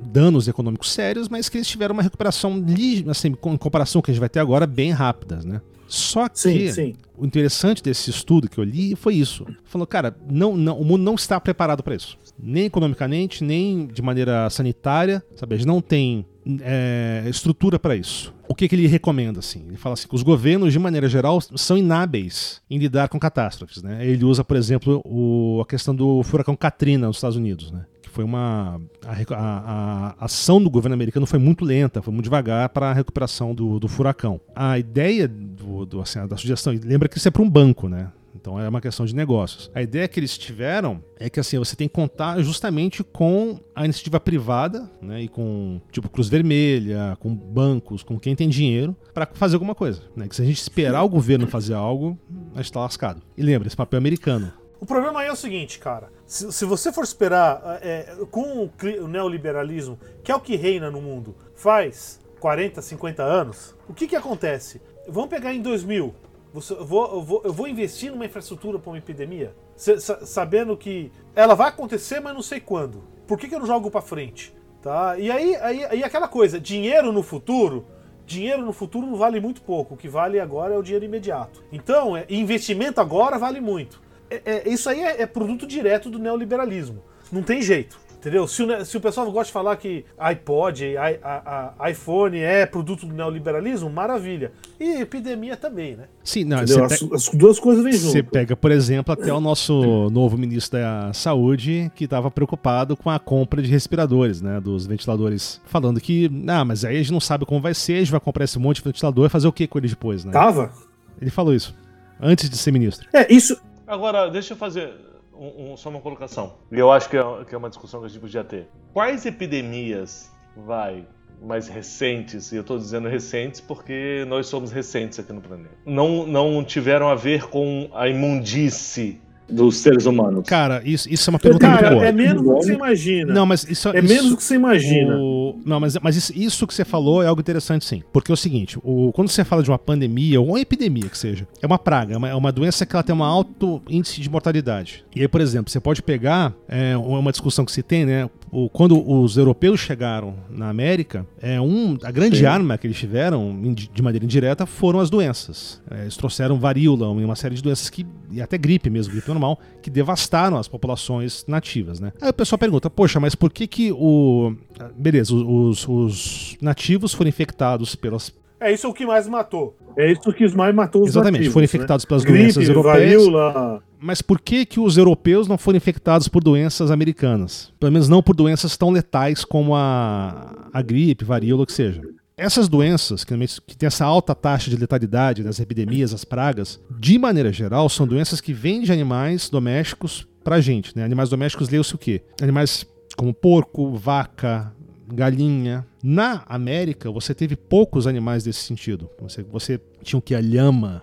danos econômicos sérios, mas que eles tiveram uma recuperação, assim, em comparação com o que a gente vai ter agora, bem rápidas, né? Só que Sim, sim. o interessante desse estudo que eu li foi isso. Falou, cara, não, não, o mundo não está preparado para isso. Nem economicamente, nem de maneira sanitária. Sabe? A gente não tem é, estrutura para isso. O que, que ele recomenda? Assim? Ele fala assim que os governos, de maneira geral, são inábeis em lidar com catástrofes. Né? Ele usa, por exemplo, o- a questão do furacão Katrina nos Estados Unidos. Né? Foi uma a, a- a ação do governo americano foi muito lenta, foi muito devagar para a recuperação do, do furacão. A ideia do, do, assim, da sugestão, lembra que isso é para um banco, né? Então é uma questão de negócios. A ideia que eles tiveram é que assim você tem que contar justamente com a iniciativa privada, né, e com tipo Cruz Vermelha, com bancos, com quem tem dinheiro para fazer alguma coisa, né? Que se a gente esperar o governo fazer algo, a gente tá lascado. E lembra, esse papel americano. O problema aí é o seguinte, cara. Se, se você for esperar é, com o, o neoliberalismo, que é o que reina no mundo, faz 40, 50 anos, o que que acontece? Vamos pegar em 2000. Você- eu, vou, eu vou- eu vou investir numa infraestrutura para uma epidemia, sa- sa- sabendo que ela vai acontecer, mas não sei quando. Por que, que eu não jogo para frente? Tá? E aí, aí, aí aquela coisa, dinheiro no futuro, dinheiro no futuro não vale muito pouco. O que vale agora é o dinheiro imediato. Então, é, investimento agora vale muito. É- é- isso aí é, é produto direto do neoliberalismo. Não tem jeito. Entendeu? Se o, se o pessoal gosta de falar que iPod, I, a, a, iPhone é produto do neoliberalismo, maravilha. E epidemia também, né? Sim, não, as, as, duas coisas vêm junto. Você pega, por exemplo, até o nosso novo ministro da Saúde, que estava preocupado com a compra de respiradores, né? Dos ventiladores. Falando que, ah, mas aí a gente não sabe como vai ser, a gente vai comprar esse monte de ventilador e fazer o que com ele depois, né? Tava? Ele falou isso. Antes de ser ministro. É, isso. Agora, deixa eu fazer um, um, só uma colocação. E eu acho que é, que é uma discussão que a gente podia ter. Quais epidemias, vai, mais recentes, e eu estou dizendo recentes porque nós somos recentes aqui no planeta, não, não tiveram a ver com a imundície dos seres humanos. Cara, isso, isso é uma pergunta Cara, muito boa. É menos do que você imagina. Não, mas isso é isso, menos do que você imagina. O, não, mas, mas isso, isso, que você falou é algo interessante, sim. Porque é o seguinte: o, quando você fala de uma pandemia ou uma epidemia que seja, é uma praga, é uma, é uma doença que ela tem um alto índice de mortalidade. E aí, por exemplo, você pode pegar é, uma discussão que se tem, né? O, quando os europeus chegaram na América, é um, a grande sim. arma que eles tiveram de maneira indireta foram as doenças. É, eles trouxeram varíola e uma série de doenças que, e até gripe mesmo, gripe normal, que devastaram as populações nativas, né? Aí o pessoal pergunta, poxa, mas por que que o... Beleza, os, os nativos foram infectados pelas... É isso o que mais matou. É isso que mais matou os Exatamente, nativos, foram infectados né? pelas Gripe, doenças europeias. Varíola. Mas por que que os europeus não foram infectados por doenças americanas? Pelo menos não por doenças tão letais como a, a gripe, varíola, o que seja. Essas doenças, que, que têm essa alta taxa de letalidade das epidemias, as pragas, de maneira geral, são doenças que vêm de animais domésticos pra gente. Né? Animais domésticos, leu-se o quê? Animais como porco, vaca, galinha. Na América, você teve poucos animais desse sentido. Você, você tinha o que? A lhama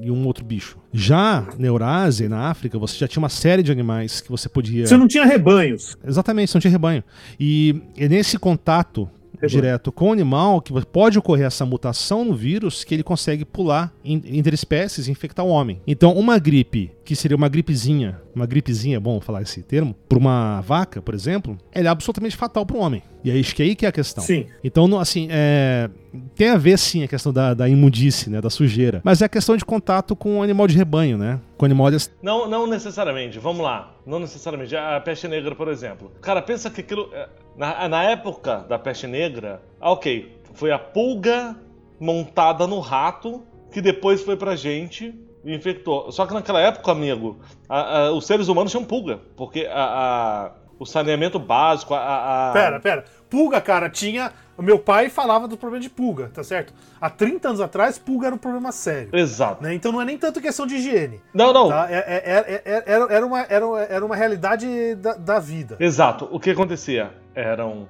e um outro bicho. Já na Eurásia e na África, você já tinha uma série de animais que você podia. Você não tinha rebanhos. Exatamente, você não tinha rebanho. E, e nesse contato direto com o animal, que pode ocorrer essa mutação no vírus que ele consegue pular entre espécies e infectar o homem. Então, uma gripe, que seria uma gripezinha, uma gripezinha, bom falar esse termo, para uma vaca, por exemplo, ela é absolutamente fatal para o homem. E é isso que é aí que é a questão. Sim. Então, assim, é... tem a ver sim a questão da, da imundice, né, da sujeira. Mas é a questão de contato com o animal de rebanho, né? Com animais. Não, não necessariamente. Vamos lá. Não necessariamente. A peste negra, por exemplo. Cara, pensa que aquilo. É, na, na época da peste negra, ah, ok, foi a pulga montada no rato que depois foi pra gente e infectou. Só que naquela época, amigo, a, a, os seres humanos tinham pulga, porque a, o saneamento básico, a, a. Pera, pera. Pulga, cara, tinha. O meu pai falava do problema de pulga, tá certo? Há 30 anos atrás, pulga era um problema sério. Exato. Né? Então não é nem tanto questão de higiene. Não, não. Tá? É, é, é, era, era, uma, era, era uma realidade da, da vida. Exato. O que acontecia? Eram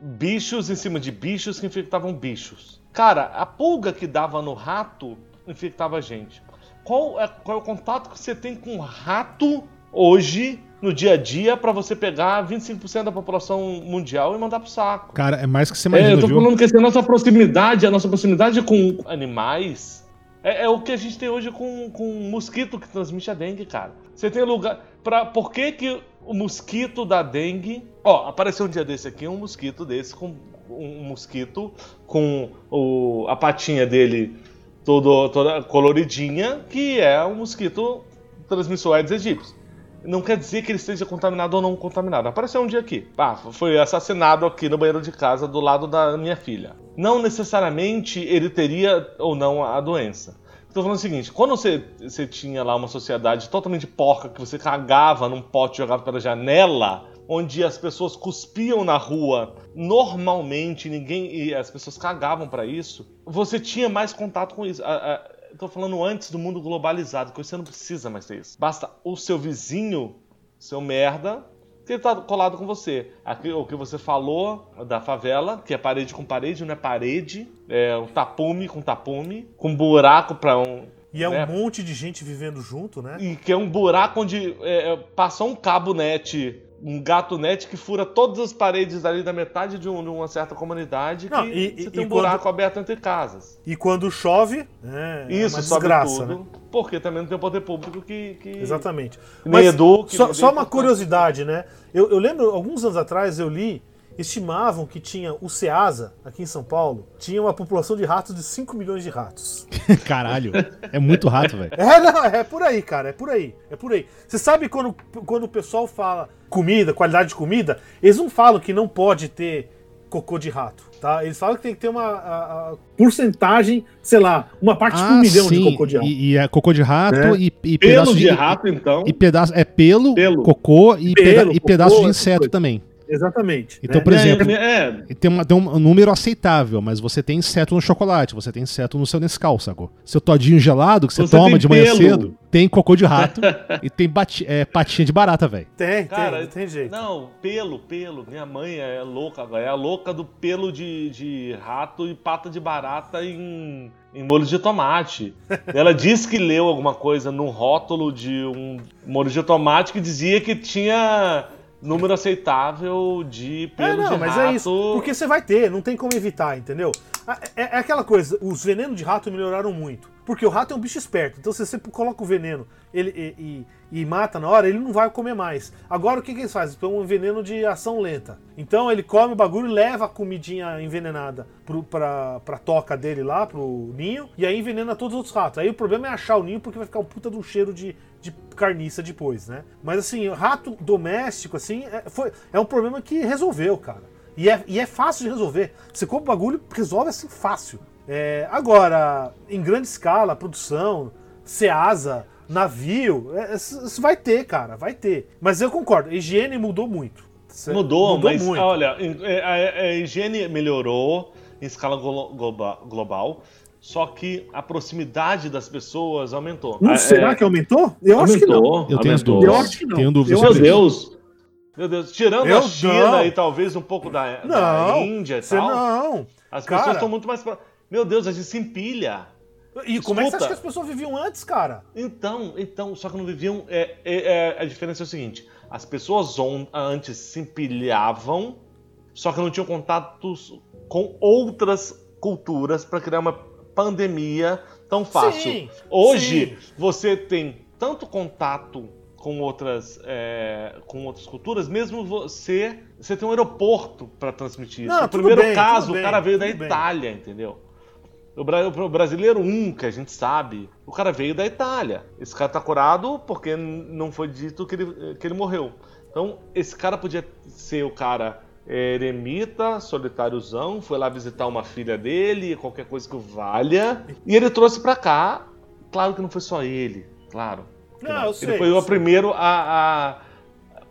bichos em cima de bichos que infectavam bichos. Cara, a pulga que dava no rato infectava a gente. Qual é, qual é o contato que você tem com o rato hoje no dia a dia para você pegar 25% da população mundial e mandar pro saco. Cara, é mais que você imagina, é, eu tô falando que a nossa proximidade, a nossa proximidade com animais é, é, o que a gente tem hoje com, com mosquito que transmite a dengue, cara. Você tem lugar. Pra, por que, que o mosquito da dengue. Ó, apareceu um dia desse aqui um mosquito desse com um mosquito com o, a patinha dele todo, toda coloridinha, que é um mosquito transmissor Aedes aegypti não quer dizer que ele esteja contaminado ou não contaminado. Apareceu um dia aqui. Ah, foi assassinado aqui no banheiro de casa do lado da minha filha. Não necessariamente ele teria ou não a doença. Estou falando o seguinte: quando você, você tinha lá uma sociedade totalmente porca, que você cagava num pote jogado pela janela, onde as pessoas cuspiam na rua normalmente, ninguém e as pessoas cagavam para isso, você tinha mais contato com isso. A, a, tô falando antes do mundo globalizado, que você não precisa mais ter isso. Basta o seu vizinho, seu merda, que ele tá colado com você. Aqui, o que você falou da favela, que é parede com parede, não é parede, é um tapume com tapume, com buraco para um. E é né? um monte de gente vivendo junto, né? E que é um buraco onde é, é passou um cabo net um gato net que fura todas as paredes ali da metade de, um, de uma certa comunidade Não, que e, você tem um buraco quando... aberto entre casas. E quando chove, é, Isso, é desgraça, tudo, né? Porque também não tem o poder público que... que... Exatamente. Nem Mas eduque, só, só uma curiosidade, né? Eu, eu lembro, alguns anos atrás, eu li estimavam que tinha o Ceasa, aqui em São Paulo, tinha uma população de ratos de 5 milhões de ratos. Caralho, é muito rato, velho. É, não, é por aí, cara, é por aí, é por aí. Você sabe quando, quando o pessoal fala comida, qualidade de comida, eles não falam que não pode ter cocô de rato, tá? Eles falam que tem que ter uma a, a porcentagem, sei lá, uma parte ah, por um milhão sim. de cocô de rato. E, e é cocô de rato é. e, e pelo de, de, rato, então. E pedaço é pelo, pelo. cocô e, pelo, peda, e pedaço de inseto também. Exatamente. Então, né? por exemplo, é, é. Tem, uma, tem, um número aceitável, mas você tem inseto no chocolate, você tem inseto no seu Nescau, sacou? Seu todinho gelado que você, você toma de manhã pelo. cedo, tem cocô de rato e tem bati, é, patinha de barata, velho. Tem, Cara, tem, tem jeito. Não, pelo, pelo. Minha mãe é louca, velho. É a louca do pelo de, de rato e pata de barata em, em molho de tomate. Ela disse que leu alguma coisa no rótulo de um molho de tomate que dizia que tinha número aceitável de pelo é, não, de mas rato. é isso. Porque você vai ter, não tem como evitar, entendeu? É, é, aquela coisa, os venenos de rato melhoraram muito. Porque o rato é um bicho esperto. Então, se você coloca o veneno ele, e, e, e mata na hora, ele não vai comer mais. Agora, o que, que eles fazem? Põe um veneno de ação lenta. Então, ele come o bagulho e leva a comidinha envenenada pro, pra, pra toca dele lá, pro ninho, e aí envenena todos os outros ratos. Aí o problema é achar o ninho, porque vai ficar um puta de um cheiro de, de carniça depois, né? Mas, assim, rato doméstico, assim, é, foi, é um problema que resolveu, cara. E é, e é fácil de resolver. Você compra o bagulho, resolve assim fácil. É, agora, em grande escala, produção, Ceasa, navio, é, isso vai ter, cara, vai ter. Mas eu concordo, a higiene mudou muito. Mudou, mudou mas muito. olha, é, a, a, higiene melhorou em escala global, só que a proximidade das pessoas aumentou. Não, será é, que aumentou? Eu aumentou, acho que não. Eu tenho dúvidas. Eu acho que não. Tenho dúvidas. Meu Deus. Meu Deus, tirando eu a China não. e talvez um pouco da, não, da Índia e tal. Não. As cara, pessoas estão muito mais meu Deus, a gente se empilha. E como é que você acha que as pessoas viviam antes, cara? Então, então, só que não viviam. É, é, é, a diferença é o seguinte: as pessoas on, antes se empilhavam, só que não tinham contatos com outras culturas para criar uma pandemia tão fácil. Sim, Hoje, sim. você tem tanto contato com outras, é, com outras culturas, mesmo você, você tem um aeroporto para transmitir isso. Não, no primeiro bem, caso, o cara veio da Itália, bem. entendeu? O brasileiro 1, que a gente sabe, o cara veio da Itália. Esse cara tá curado porque não foi dito que ele, que ele morreu. Então, esse cara podia ser o cara eremita, solitáriozão, foi lá visitar uma filha dele, qualquer coisa que valha. E ele trouxe para cá. Claro que não foi só ele, claro. Não, não. eu sei, ele foi o primeiro a, a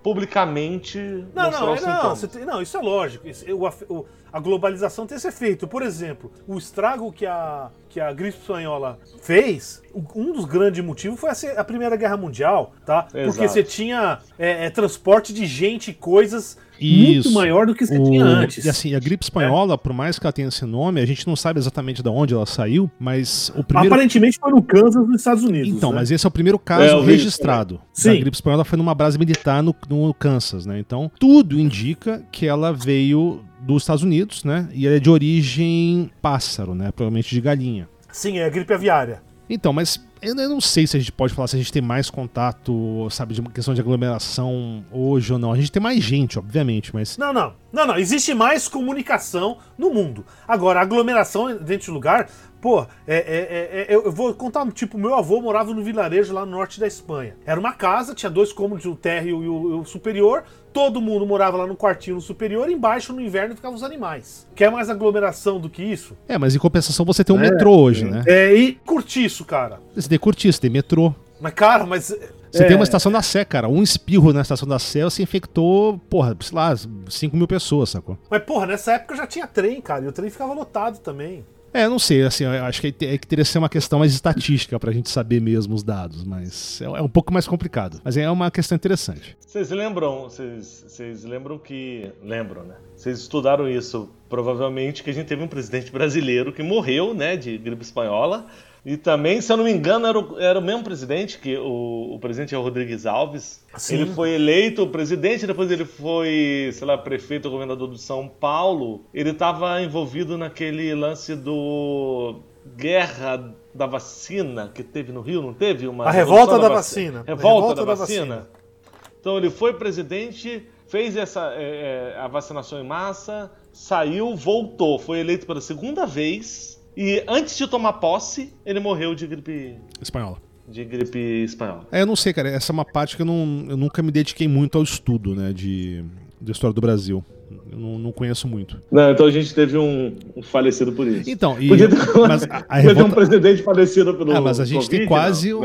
publicamente não, não, não, não, isso é lógico. Isso, o, o, a globalização tem esse efeito. Por exemplo, o estrago que a, que a gripe espanhola fez, um dos grandes motivos foi a, Primeira Guerra Mundial, tá? Exato. Porque você tinha é, é, transporte de gente e coisas isso. muito maior do que você o... tinha antes. E assim, a gripe espanhola, é. por mais que ela tenha esse nome, a gente não sabe exatamente de onde ela saiu, mas o primeiro... Aparentemente foi no Kansas, nos Estados Unidos. Então, né? mas esse é o primeiro caso é, registrado. Sim. A gripe espanhola foi numa base militar no, no Kansas, né? Então, tudo indica que ela veio dos Estados Unidos, né? E ela é de origem pássaro, né? Provavelmente de galinha. Sim, é a gripe aviária. Então, mas eu não sei se a gente pode falar se a gente tem mais contato, sabe, de uma questão de aglomeração hoje ou não. A gente tem mais gente, obviamente, mas. Não, não. Não, não. Existe mais comunicação no mundo. Agora, aglomeração dentro de lugar, pô, é, é, é, eu vou contar, tipo, meu avô morava no vilarejo lá no norte da Espanha. Era uma casa, tinha dois cômodos, o térreo e o, o superior. Todo mundo morava lá no quartinho no superior, embaixo no inverno ficavam os animais. Quer mais aglomeração do que isso? É, mas em compensação você tem um metrô hoje, né? É, e curtiço, cara. Você tem curtiço, tem metrô. Mas, cara, mas. Você é... tem uma estação da Sé, cara. Um espirro na estação da Sé, você infectou, porra, sei lá, 5 mil pessoas, sacou? Mas, porra, nessa época já tinha trem, cara. E o trem ficava lotado também. É, não sei, assim, acho que, é que teria que ser uma questão mais estatística pra gente saber mesmo os dados, mas é, é um pouco mais complicado. Mas é uma questão interessante. Vocês lembram, vocês lembram que. Lembram, né? Vocês estudaram isso, provavelmente, que a gente teve um presidente brasileiro que morreu, né, de gripe espanhola. E também, se eu não me engano, era o, era o mesmo presidente, que o, o presidente é o Rodrigues Alves. Sim. Ele foi eleito presidente, depois ele foi, sei lá, prefeito ou governador de São Paulo. Ele estava envolvido naquele lance do guerra da vacina que teve no Rio, não teve? Uma a revolta da, vacina. vacina. Revolta, revolta da, da vacina. vacina. Então ele foi presidente, fez essa é, é, a vacinação em massa, saiu, voltou, foi eleito pela segunda vez e antes de tomar posse, ele morreu de gripe espanhola. De gripe espanhola. É, eu não sei, cara. Essa é uma parte que eu, não, eu nunca me dediquei muito ao estudo, né, de, da história do Brasil. Eu não, não, conheço muito. Não, então a gente teve um, um falecido por isso. Então, e, Podia ter, mas a, a revolta... um presidente falecido pelo. Ah, mas a gente COVID, tem quase não.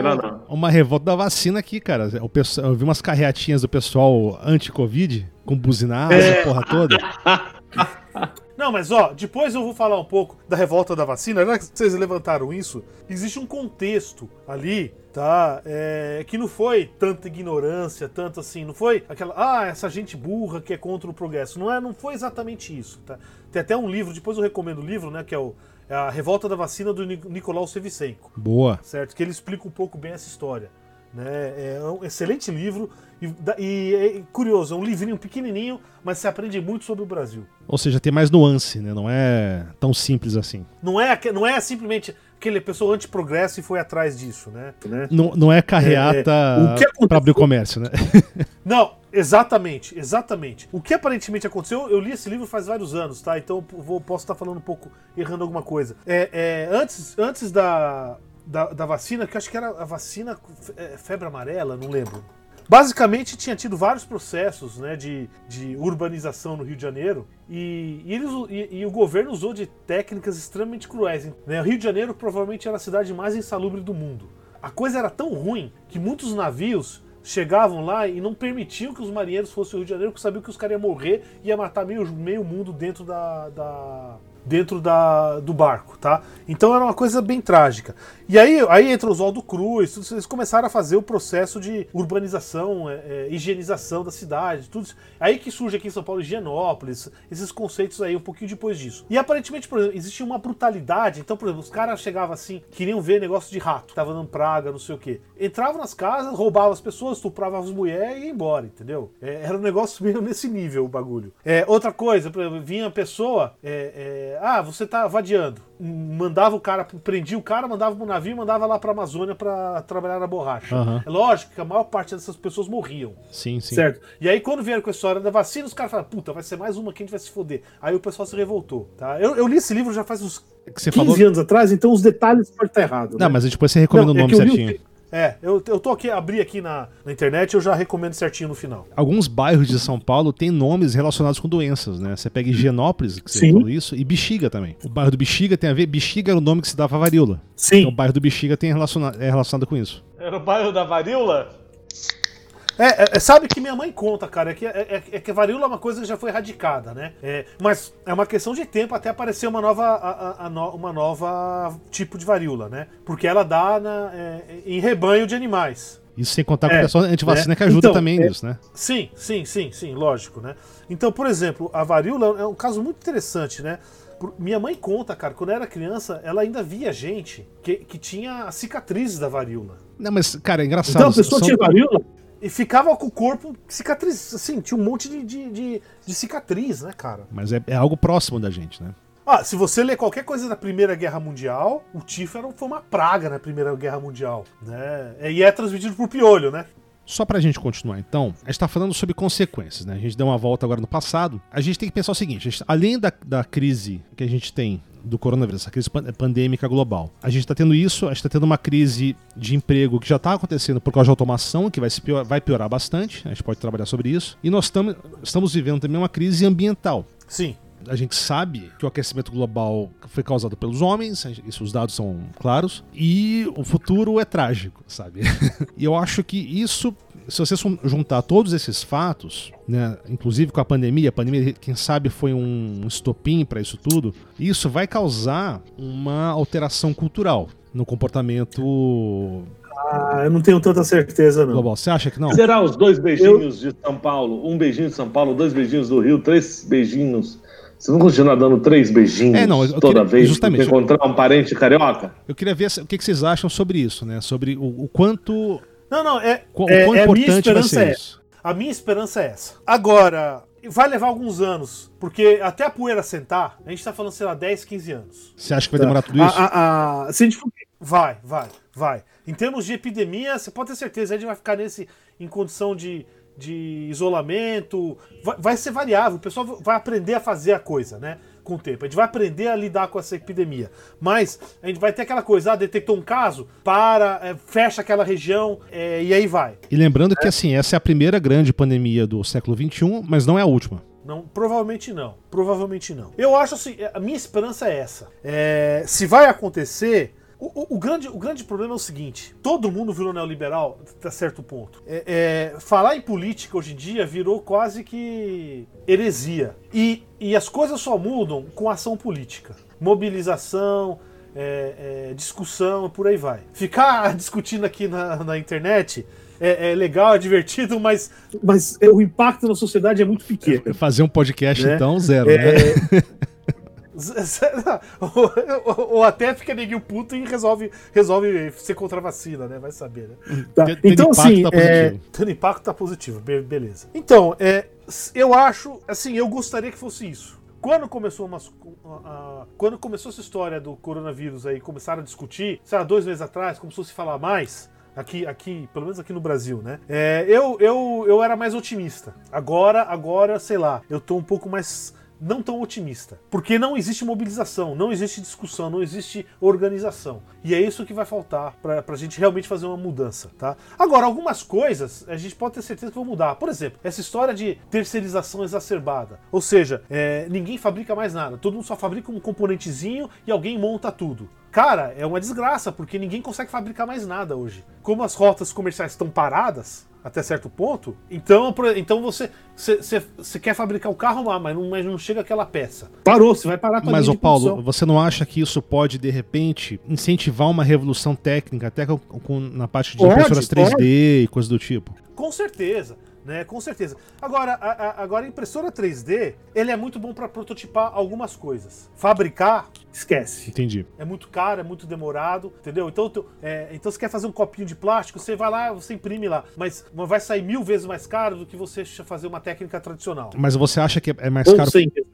Um, uma revolta da vacina aqui, cara. O pessoal, eu vi umas carreatinhas do pessoal anti-Covid, com buzinada, é. porra toda. Não, mas ó, depois eu vou falar um pouco da revolta da vacina. Já que vocês levantaram isso, existe um contexto ali, tá? É, que não foi tanta ignorância, tanto assim, não foi aquela, ah, essa gente burra que é contra o progresso. Não é, não foi exatamente isso, tá? Tem até um livro, depois eu recomendo o livro, né, que é o é a Revolta da Vacina do Nicolau Sevicenko. Boa. Certo? Que ele explica um pouco bem essa história. Né? É um excelente livro e, e, é curioso, é um livrinho pequenininho, mas você aprende muito sobre o Brasil. Ou seja, tem mais nuance, né? Não é tão simples assim. Não é, não é simplesmente aquele pessoa anti-progresso e foi atrás disso, né? Não, não é carreata é, é, para abrir o comércio, né? não, exatamente, exatamente. O que aparentemente aconteceu, eu li esse livro faz vários anos, tá? Então vou, posso estar falando um pouco, errando alguma coisa. É, é antes, antes da, da, da, vacina, que eu acho que era a vacina é, febre amarela, não lembro. Basicamente tinha tido vários processos né, de, de urbanização no Rio de Janeiro e, e, eles, e, e o governo usou de técnicas extremamente cruéis. Né? O Rio de Janeiro provavelmente era a cidade mais insalubre do mundo. A coisa era tão ruim que muitos navios chegavam lá e não permitiam que os marinheiros fossem ao Rio de Janeiro, porque sabiam que os caras iam morrer e ia matar meio, meio mundo dentro da, da dentro da, do barco, tá? Então era uma coisa bem trágica. E aí, aí entra o Oswaldo Cruz, tudo, eles começaram a fazer o processo de urbanização, é, é, higienização da cidade, tudo isso. Aí que surge aqui em São Paulo Higienópolis, esses conceitos aí um pouquinho depois disso. E aparentemente, por exemplo, existia uma brutalidade. Então, por exemplo, os caras chegavam assim, queriam ver negócio de rato, tava dando praga, não sei o quê. Entravam nas casas, roubavam as pessoas, estupravam as mulheres e ia embora, entendeu? É, era um negócio meio nesse nível o bagulho. É, outra coisa, por exemplo, vinha a pessoa, é, é ah, você tá vadiando. Mandava o cara, prendia o cara, mandava pro navio, mandava lá pra Amazônia para trabalhar na borracha. Uhum. É lógico que a maior parte dessas pessoas morriam. Sim, sim. Certo? E aí quando vieram com a história da vacina, os caras falaram, puta, vai ser mais uma que a gente vai se foder. Aí o pessoal se revoltou, tá? Eu, eu li esse livro já faz uns é que 15 falou... anos atrás, então os detalhes podem estar errados. Não, né? mas depois você recomenda Não, o é nome é certinho. É, eu, eu tô aqui, abri aqui na, na internet eu já recomendo certinho no final. Alguns bairros de São Paulo têm nomes relacionados com doenças, né? Você pega Higienópolis, que você Sim. falou isso, e Bexiga também. O bairro do Bexiga tem a ver, Bexiga era o nome que se dava a varíola. Sim. Então o bairro do Bexiga tem relaciona, é relacionado com isso. Era o bairro da varíola? É, é, é, sabe que minha mãe conta, cara, é que, é, é, que a varíola é uma coisa que já foi erradicada, né? É, mas é uma questão de tempo até aparecer uma nova, a, a, a no, uma nova tipo de varíola, né? Porque ela dá na, é, em rebanho de animais. Isso sem contar com o pessoal antivacina que ajuda então, também nisso, né? Sim, sim, sim, sim, lógico, né? Então, por exemplo, a varíola é um caso muito interessante, né? Minha mãe conta, cara, quando era criança, ela ainda via gente que, que tinha cicatrizes da varíola. Não, mas, cara, é engraçado. Então a pessoa são... tinha varíola, e ficava com o corpo cicatriz, assim, tinha um monte de, de, de, de cicatriz, né, cara? Mas é, é, algo próximo da gente, né? Ah, se você ler qualquer coisa da Primeira Guerra Mundial, o tifo foi uma praga na Primeira Guerra Mundial, né? E é transmitido por piolho, né? Só pra gente continuar, então, a gente tá falando sobre consequências, né? A gente deu uma volta agora no passado. A gente tem que pensar o seguinte: gente, além da, da crise que a gente tem do coronavírus, essa crise pandêmica global. A gente está tendo isso, a gente está tendo uma crise de emprego que já está acontecendo por causa de automação, que vai, se piorar, vai piorar bastante, a gente pode trabalhar sobre isso. E nós tam, estamos vivendo também uma crise ambiental. Sim. A gente sabe que o aquecimento global foi causado pelos homens, isso os dados são claros, e o futuro é trágico, sabe? e eu acho que isso se você juntar todos esses fatos, né, inclusive com a pandemia, a pandemia, quem sabe, foi um estopim para isso tudo, isso vai causar uma alteração cultural no comportamento. Ah, eu não tenho tanta certeza, não. Global. Você acha que não? Será os dois beijinhos eu... de São Paulo? Um beijinho de São Paulo, dois beijinhos do Rio, três beijinhos você não continua dando três beijinhos é, não, toda queria, vez justamente, encontrar um parente carioca? Eu queria ver o que vocês acham sobre isso, né? Sobre o, o quanto não, não, é. Qu é, quão é, importante a minha esperança é isso? A minha esperança é essa. Agora, vai levar alguns anos, porque até a poeira sentar, a gente tá falando, sei lá, 10, 15 anos. Você acha que vai demorar tudo isso? A, a, a, se a gente for... Vai, vai, vai. Em termos de epidemia, você pode ter certeza, a gente vai ficar nesse em condição de, de isolamento, vai, vai, ser variável, o pessoal vai aprender a fazer a coisa, né? Com o tempo. A gente vai aprender a lidar com essa epidemia. Mas a gente vai ter aquela coisa, ah, detectou um caso, para, é, fecha aquela região é, e aí vai. E lembrando é. que assim, essa é a primeira grande pandemia do século XXI, mas não é a última. Não, provavelmente não. Provavelmente não. Eu acho assim, a minha esperança é essa. É, se vai acontecer, o, o, o, grande, o grande problema é o seguinte: todo mundo virou neoliberal até certo ponto. É, é, falar em política hoje em dia virou quase que heresia. E, e as coisas só mudam com ação política. Mobilização, é, é discussão, por aí vai. Ficar discutindo aqui na, na internet é, é, legal, é divertido, mas, mas o impacto na sociedade é muito pequeno. Fazer um podcast, né? então, zero, é, né? ou, ou, até fica neguinho puto e resolve, resolve ser contra a vacina, né? Vai saber, né? Tá. Então, assim, tá é, tendo impacto tá positivo, beleza. Então, é, eu acho, assim, eu gostaria que fosse isso. Quando começou umas, quando começou essa história do coronavírus aí, começaram a discutir, sei lá, dois meses atrás, começou a se falar mais, aqui, aqui, pelo menos aqui no Brasil, né? É, eu, eu, eu era mais otimista. Agora, agora, sei lá, eu tô um pouco mais não tão otimista. Porque não existe mobilização, não existe discussão, não existe organização. E é isso que vai faltar para a gente realmente fazer uma mudança, tá? Agora, algumas coisas a gente pode ter certeza que vão mudar. Por exemplo, essa história de terceirização exacerbada. Ou seja, é, ninguém fabrica mais nada, todo mundo só fabrica um componentezinho e alguém monta tudo. Cara, é uma desgraça, porque ninguém consegue fabricar mais nada hoje. Como as rotas comerciais estão paradas, até certo ponto. Então, então você, você, quer fabricar o carro lá, mas não, mas não chega aquela peça. Parou, você vai parar com Mas, ô Paulo, produção. você não acha que isso pode, de repente, incentivar uma revolução técnica, até com, com na parte de pode, impressoras 3D pode. e coisas do tipo? Com certeza né? Com certeza. Agora, a, a, agora a impressora 3D, ele é muito bom para prototipar algumas coisas. Fabricar, esquece. Entendi. É muito caro, é muito demorado, entendeu? Então, tu, é, então você quer fazer um copinho de plástico, você vai lá, você imprime lá, mas vai sair mil vezes mais caro do que você fazer uma técnica tradicional. Mas você acha que é mais caro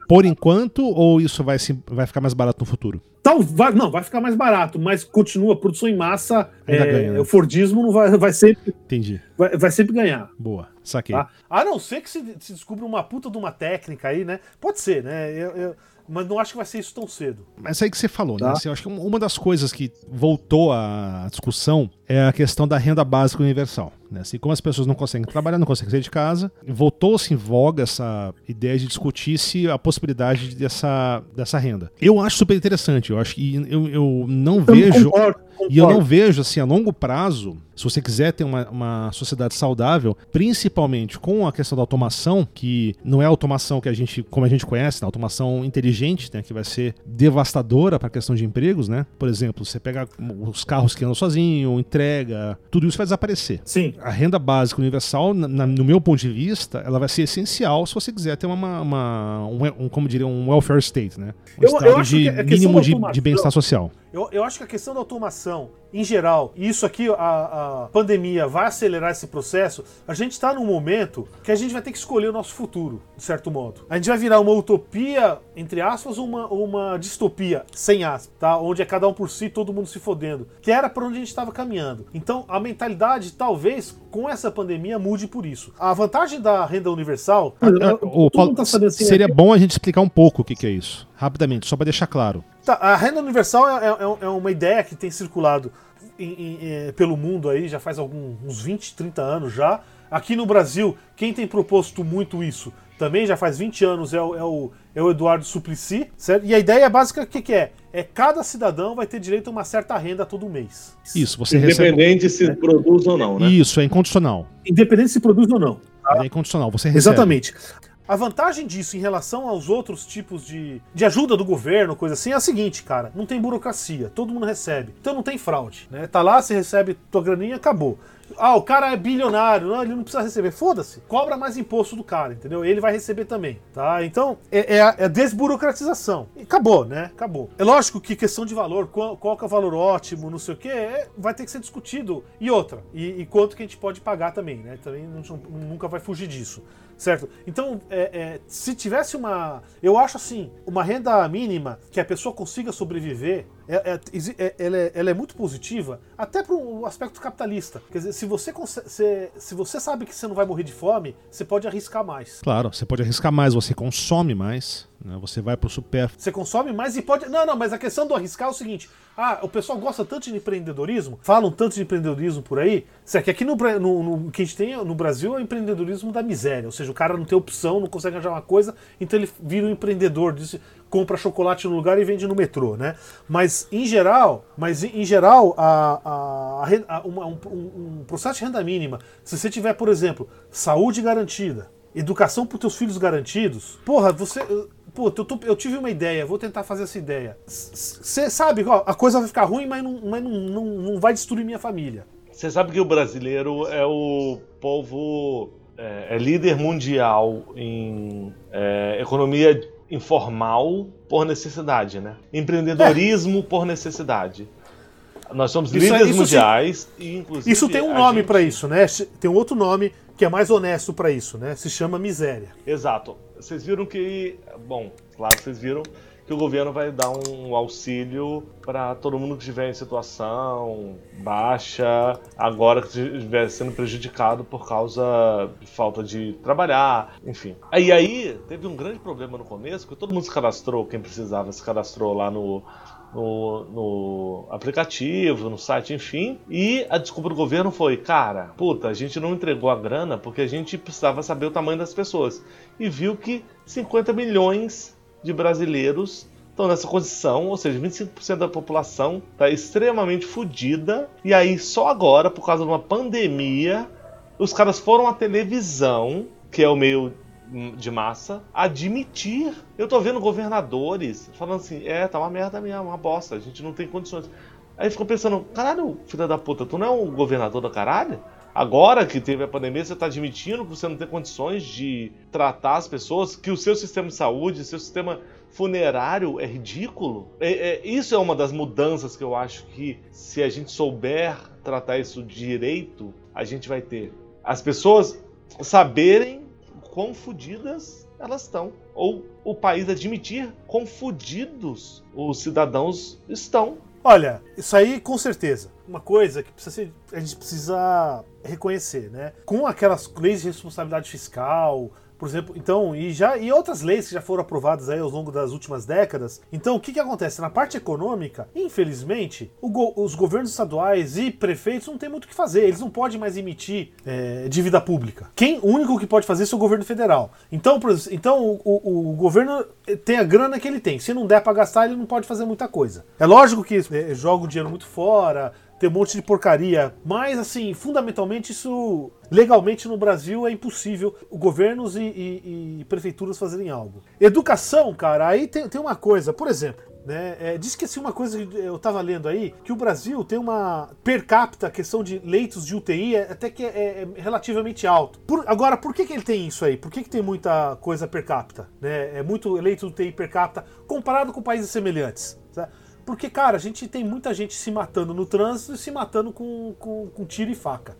por enquanto ou isso vai, vai ficar mais barato no futuro? Tal, vai, não, vai ficar mais barato, mas continua produção em massa. É, ganha, né? O Fordismo não vai, vai sempre. Entendi. Vai, vai sempre ganhar. Boa, saquei. Tá? A não ser que se, se descubra uma puta de uma técnica aí, né? Pode ser, né? Eu, eu, mas não acho que vai ser isso tão cedo. Mas é aí que você falou, né? tá. né? Assim, eu acho que uma das coisas que voltou à discussão é a questão da renda básica universal. Né? Assim como as pessoas não conseguem trabalhar, não conseguem sair de casa, voltou-se em voga essa ideia de discutir se a possibilidade dessa, dessa renda. Eu acho super interessante, eu acho que eu, eu não eu vejo. Concordo, concordo. E eu não vejo, assim, a longo prazo, se você quiser ter uma, uma sociedade saudável, principalmente com a questão da automação, que não é a automação que a gente, como a gente conhece, né? a automação inteligente, né? que vai ser devastadora para a questão de empregos, né? Por exemplo, você pega os carros que andam sozinho, entrega, tudo isso vai desaparecer. Sim a renda básica universal, na, no meu ponto de vista, ela vai ser essencial se você quiser ter uma, uma um, um, como diria, um welfare state, né? Um eu, estado eu de mínimo de, de bem-estar social. Eu, eu acho que a questão da automação, em geral, e isso aqui, a, a pandemia vai acelerar esse processo, a gente está num momento que a gente vai ter que escolher o nosso futuro, de certo modo. A gente vai virar uma utopia, entre aspas, ou uma, uma distopia, sem aspas, tá? Onde é cada um por si, todo mundo se fodendo. Que era para onde a gente estava caminhando. Então, a mentalidade, talvez, com essa pandemia, mude por isso. A vantagem da renda universal. o, Paulo, tá assim, seria bom a gente explicar um pouco o que, que é isso. Rapidamente, só para deixar claro. Tá, a renda universal é, é, é, uma ideia que tem circulado em, em, em, pelo mundo aí já faz alguns uns 20, 30 anos já. Aqui no Brasil, quem tem proposto muito isso também já faz 20 anos é o, é o, é o Eduardo Suplicy, certo? E a ideia básica o que, que, é? É cada cidadão vai ter direito a uma certa renda todo mês. Isso, você Independente recebe... se produz ou não, né? Isso, é incondicional. Independente se produz ou não. Tá? É incondicional, você recebe. Exatamente. A vantagem disso em relação aos outros tipos de, de ajuda do governo, coisa assim, é a seguinte, cara: não tem burocracia, todo mundo recebe. Então não tem fraude. Né? Tá lá, você recebe tua graninha, acabou. Ah, o cara é bilionário, não, ele não precisa receber. Foda-se, cobra mais imposto do cara, entendeu? Ele vai receber também, tá? Então, é, é, a, é desburocratização. Acabou, né? Acabou. É lógico que questão de valor, qual, qual é o valor ótimo, não sei o quê, é, vai ter que ser discutido. E outra, e, e, quanto que a gente pode pagar também, né? Também não, nunca vai fugir disso certo? Então, é, é, se tivesse uma. Eu acho assim, uma renda mínima que a pessoa consiga sobreviver é, é, é, ela, é, ela, é, muito positiva, até para o aspecto capitalista. Quer dizer, se você, se, se você sabe que você não vai morrer de fome, você pode arriscar mais. Claro, você pode arriscar mais, você consome mais. Né? Você vai pro supérfluo. Você consome mais e pode. Não, não, mas a questão do arriscar é o seguinte: ah, o pessoal gosta tanto de empreendedorismo, falam tanto de empreendedorismo por aí. Isso aqui, aqui no, no, no, que a gente tem no Brasil é o empreendedorismo da miséria. Ou seja, o cara não tem opção, não consegue arranjar uma coisa, então ele vira um empreendedor, diz, compra chocolate no lugar e vende no metrô, né? Mas em geral, mas em geral, a, a, a uma, um, um processo de renda mínima, se você tiver, por exemplo, saúde garantida, educação para os teus filhos garantidos, porra, você puta, eu, eu, tive uma ideia, vou tentar fazer essa ideia. Você sabe, ó, a coisa vai ficar ruim, mas, não, mas não, não, não vai destruir minha família. Você sabe que o brasileiro é o povo. É, é líder mundial em é, economia informal por necessidade, né? Empreendedorismo é. por necessidade. Nós somos isso, líderes isso mundiais sim. e, inclusive. Isso tem um nome gente... para isso, né? Tem um outro nome que é mais honesto para isso, né? Se chama miséria. Exato. Vocês viram que, bom, claro, vocês viram que o governo vai dar um auxílio para todo mundo que estiver em situação baixa, agora que estiver sendo prejudicado por causa de falta de trabalhar, enfim. E aí teve um grande problema no começo, que todo mundo se cadastrou, quem precisava se cadastrou lá no no, no, aplicativo, no site, enfim. E a desculpa do governo foi: cara, puta, a gente não entregou a grana porque a gente precisava saber o tamanho das pessoas. E viu que 50 milhões de brasileiros estão nessa condição, ou seja, 25% da população está extremamente fodida. E aí, só agora, por causa de uma pandemia, os caras foram à televisão, que é o meio de massa admitir. Eu tô vendo governadores falando assim: é, tá uma merda mesmo, uma bosta, a gente não tem condições. Aí ficou pensando: caralho, filha da puta, tu não é um governador da caralho? Agora que teve a pandemia, você está admitindo que você não tem condições de tratar as pessoas, que o seu sistema de saúde, seu sistema funerário é ridículo? É, é, isso é uma das mudanças que eu acho que, se a gente souber tratar isso direito, a gente vai ter. As pessoas saberem quão fodidas elas estão. Ou o país admitir quão fodidos os cidadãos estão. Olha, isso aí com certeza. Uma coisa que ser, a gente precisa reconhecer, né? Com aquelas leis de responsabilidade fiscal, por exemplo, então, e já e outras leis que já foram aprovadas aí ao longo das últimas décadas. Então, o que, que acontece? Na parte econômica, infelizmente, go os governos estaduais e prefeitos não têm muito o que fazer. Eles não podem mais emitir é, dívida pública. Quem, o único que pode fazer isso é o governo federal. Então, por, então o, o, o, governo tem a grana que ele tem. Se não der para gastar, ele não pode fazer muita coisa. É lógico que é, joga o dinheiro muito fora, tem um monte de porcaria. Mas, assim, fundamentalmente, isso legalmente no Brasil é impossível governos e, e, e prefeituras fazerem algo. Educação, cara, aí tem, tem uma coisa, por exemplo. Né? É, diz que assim, uma coisa que eu estava lendo aí, que o Brasil tem uma per capita, questão de leitos de UTI, é, até que é, é, é relativamente alto. Por, agora, por que, que ele tem isso aí? Por que, que tem muita coisa per capita? Né? É muito leito de UTI per capita comparado com países semelhantes. Sabe? Porque, cara, a gente tem muita gente se matando no trânsito e se matando com, com, com tiro e faca.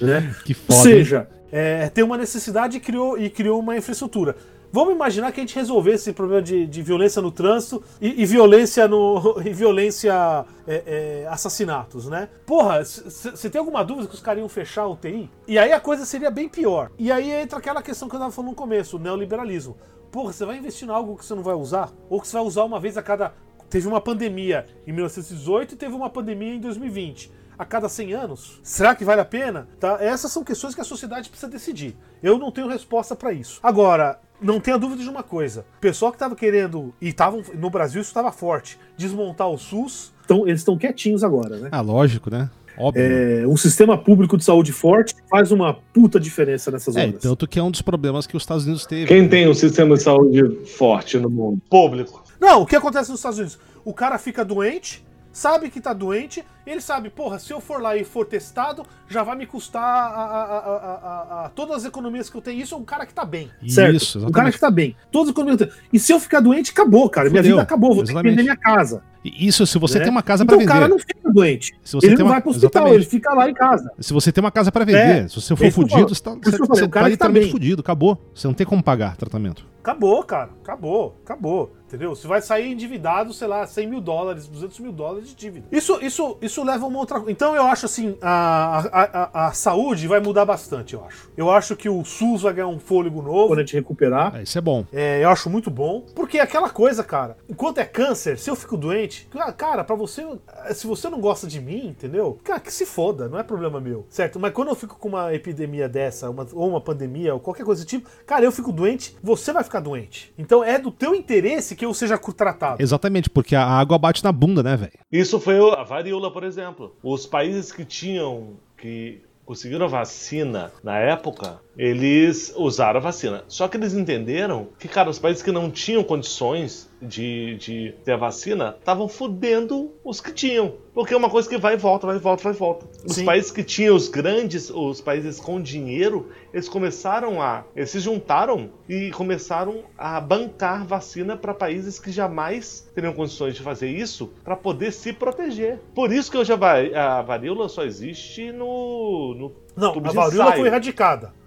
né? Que foda. Ou seja, é, tem uma necessidade e criou, e criou uma infraestrutura. Vamos imaginar que a gente resolvesse esse problema de, de violência no trânsito e, e violência no. e violência. É, é, assassinatos, né? Porra, você tem alguma dúvida que os caras iam fechar a UTI? E aí a coisa seria bem pior. E aí entra aquela questão que eu tava falando no começo, o neoliberalismo. Porra, você vai investir em algo que você não vai usar? Ou que você vai usar uma vez a cada Teve uma pandemia em 1918 e teve uma pandemia em 2020. A cada 100 anos? Será que vale a pena? Tá? Essas são questões que a sociedade precisa decidir. Eu não tenho resposta para isso. Agora, não tenha dúvida de uma coisa: o pessoal que estava querendo, e estavam no Brasil isso estava forte, desmontar o SUS, então, eles estão quietinhos agora, né? Ah, lógico, né? Óbvio. É, um sistema público de saúde forte faz uma puta diferença nessas é, horas. Tanto que é um dos problemas que os Estados Unidos teve. Quem né? tem um sistema de saúde forte no mundo? Público. Não, o que acontece nos Estados Unidos? O cara fica doente, sabe que tá doente, ele sabe, porra, se eu for lá e for testado, já vai me custar a, a, a, a todas as economias que eu tenho. Isso é um cara que tá bem. Certo? Isso, exatamente. Um cara que tá bem. Todas as economias que eu tenho. E se eu ficar doente, acabou, cara. Fudeu, minha vida acabou, vou exatamente. ter que vender minha casa. Isso se você né? tem uma casa então, para vender. o cara não fica doente. Se você ele não uma... vai pro hospital, Exatamente. ele fica lá em casa. Se você tem uma casa para vender, é. se você for fudido, você tá, você, você tá literalmente tá fudido, acabou. Você não tem como pagar tratamento. Acabou, cara. Acabou, acabou. Entendeu? Você vai sair endividado, sei lá, 100 mil dólares, 200 mil dólares de dívida. Isso, isso, isso leva a uma outra. Então eu acho assim: a, a, a, a, saúde vai mudar bastante, eu acho. Eu acho que o SUS vai ganhar um fôlego novo. Quando a gente recuperar. É, isso é bom. É, eu acho muito bom. Porque é aquela coisa, cara. Enquanto é câncer, se eu fico doente, cara, para você. Se você não gosta de mim, entendeu? Cara, que se foda, não é problema meu. Certo? Mas quando eu fico com uma epidemia dessa, uma, ou uma pandemia, ou qualquer coisa do tipo, cara, eu fico doente, você vai ficar doente. Então é do teu interesse que eu seja tratado. Exatamente, porque a água bate na bunda, né, velho? Isso foi a varíola, por exemplo. Os países que tinham que conseguiram a vacina na época, eles usaram a vacina. Só que eles entenderam que, cara, os países que não tinham condições de, de ter a vacina estavam fudendo os que tinham. Porque é uma coisa que vai e volta, vai e volta, vai e volta. Os Sim. países que tinham os grandes, os países com dinheiro, eles começaram a. Eles se juntaram e começaram a bancar vacina para países que jamais teriam condições de fazer isso para poder se proteger. Por isso que hoje a, a varíola só existe no. no não, a varíola foi erradicada.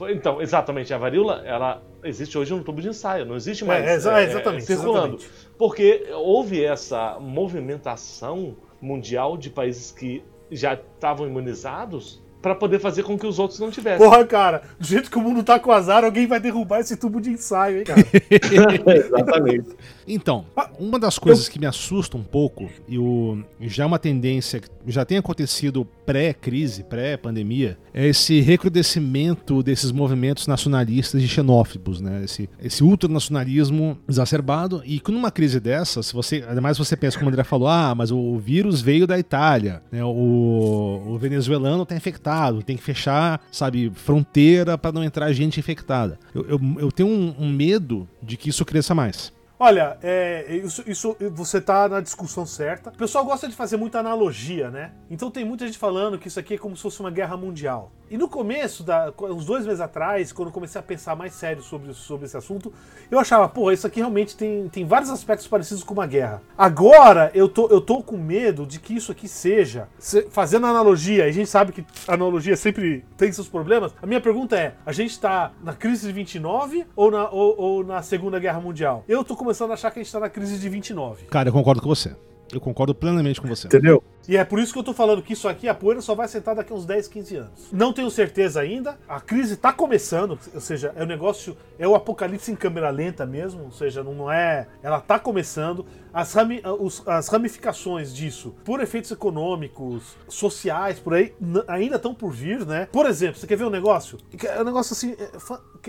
Foi, então, exatamente, a varíola, ela existe hoje no tubo de ensaio, não existe mais é, é, exatamente, é, circulando. Exatamente. Porque houve essa movimentação mundial de países que já estavam imunizados para poder fazer com que os outros não tivessem. Porra, cara, do jeito que o mundo tá com azar, alguém vai derrubar esse tubo de ensaio, hein, cara? Exatamente. Então, uma das coisas que me assusta um pouco, e o, já é uma tendência que já tem acontecido pré-crise, pré-pandemia, é esse recrudescimento desses movimentos nacionalistas e xenófobos, né? Esse, esse ultranacionalismo exacerbado. E numa crise dessa, se você, ademais você pensa, como o André falou, ah, mas o vírus veio da Itália, né? o, o venezuelano tá infectado, tem que fechar, sabe, fronteira para não entrar gente infectada. Eu, eu, eu tenho um, um medo de que isso cresça mais. Olha, é, isso, isso você está na discussão certa. O pessoal gosta de fazer muita analogia, né? Então tem muita gente falando que isso aqui é como se fosse uma guerra mundial. E no começo, da, uns dois meses atrás, quando eu comecei a pensar mais sério sobre, sobre esse assunto, eu achava, pô, isso aqui realmente tem, tem vários aspectos parecidos com uma guerra. Agora, eu tô, eu tô com medo de que isso aqui seja, fazendo analogia, e a gente sabe que analogia sempre tem seus problemas. A minha pergunta é: a gente tá na crise de 29 ou na, ou, ou na Segunda Guerra Mundial? Eu tô começando a achar que a gente tá na crise de 29. Cara, eu concordo com você. Eu concordo plenamente com você. Entendeu? E é por isso que eu tô falando que isso aqui, a poeira só vai sentar daqui a uns 10, 15 anos. Não tenho certeza ainda. A crise tá começando, ou seja, é o negócio, é o apocalipse em câmera lenta mesmo, ou seja, não é. Ela tá começando. As, rami, os, as ramificações disso, por efeitos econômicos, sociais, por aí, ainda estão por vir, né? Por exemplo, você quer ver um negócio? É um negócio assim. É,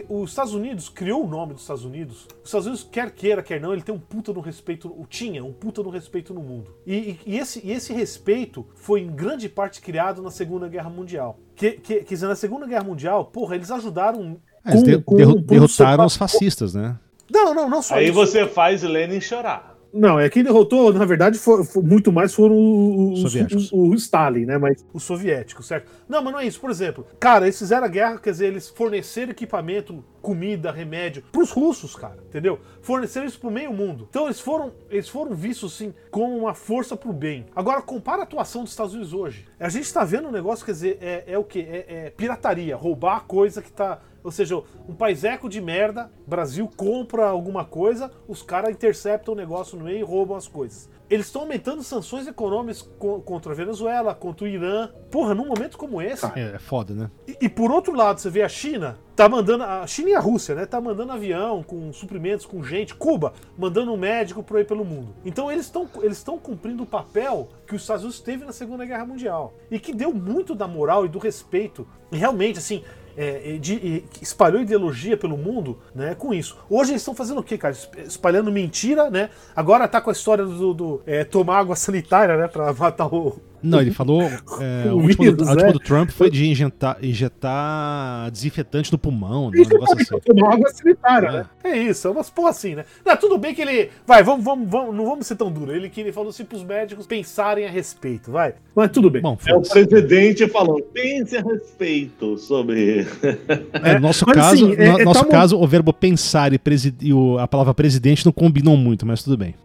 os Estados Unidos criou o nome dos Estados Unidos. Os Estados Unidos, quer queira, quer não, ele tem um puta no respeito. O tinha um puta no respeito no mundo. E, e, e esse, e esse respeito foi em grande parte criado na Segunda Guerra Mundial. Que, que, quer dizer, na Segunda Guerra Mundial, porra, eles ajudaram. É, eles com, com, derrotaram os fascistas, né? Não, não, não só Aí isso. você faz Lenin chorar. Não, é quem derrotou, na verdade, for, for, muito mais foram os, os, o Stalin, né? Mas os soviéticos, certo? Não, mas não é isso. Por exemplo, cara, eles fizeram a guerra, quer dizer, eles forneceram equipamento, comida, remédio pros russos, cara, entendeu? Forneceram isso pro meio mundo. Então eles foram, eles foram vistos, assim, como uma força pro bem. Agora, compara a atuação dos Estados Unidos hoje. A gente tá vendo um negócio, quer dizer, é, é o quê? É, é pirataria, roubar a coisa que tá ou seja, um país eco de merda, Brasil compra alguma coisa, os caras interceptam o negócio no meio e roubam as coisas. Eles estão aumentando sanções econômicas contra a Venezuela, contra o Irã. Porra, num momento como esse. É, é foda, né? E, e, por outro lado, você vê a China, tá mandando. A China e a Rússia, né? Tá mandando avião com suprimentos, com gente. Cuba, mandando um médico por aí pelo mundo. Então eles estão eles cumprindo o papel que os Estados Unidos teve na Segunda Guerra Mundial. E que deu muito da moral e do respeito. E realmente, assim, é, de, espalhou ideologia pelo mundo né, com isso. Hoje eles estão fazendo o quê, cara? Espalhando mentira, né? Agora tá com a história do, do é, tomar água sanitária, né? Pra matar o, não, ele falou. É, o, último, vírus, do, a última é. do Trump foi de injetar, injetar desinfetante no pulmão. Né, um negócio assim. água sanitária, é. né? É isso, é umas porra assim, né? Não, tudo bem que ele. Vai, vamos, vamos, vamos, não vamos ser tão duro. Ele que ele falou assim pros médicos pensarem a respeito, vai. Mas tudo bem. Bom, é o presidente falou: pense a respeito sobre. É, no nosso mas, caso, assim, no, é, nosso tá caso, o verbo pensar e, e o, a palavra presidente não combinam muito, mas tudo bem.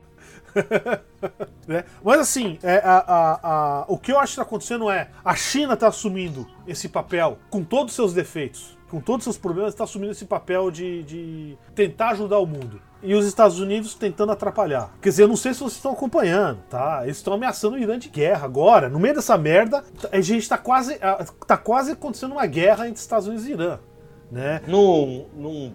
né? Mas assim, é, a, a, a, o que eu acho que está acontecendo é a China está assumindo esse papel com todos os seus defeitos, com todos os seus problemas, está assumindo esse papel de, de tentar ajudar o mundo e os Estados Unidos tentando atrapalhar. Quer dizer, eu não sei se vocês estão acompanhando, tá? Eles estão ameaçando o Irã de guerra agora. No meio dessa merda, a gente tá quase, tá quase acontecendo uma guerra entre Estados Unidos e Irã, né? Não, não,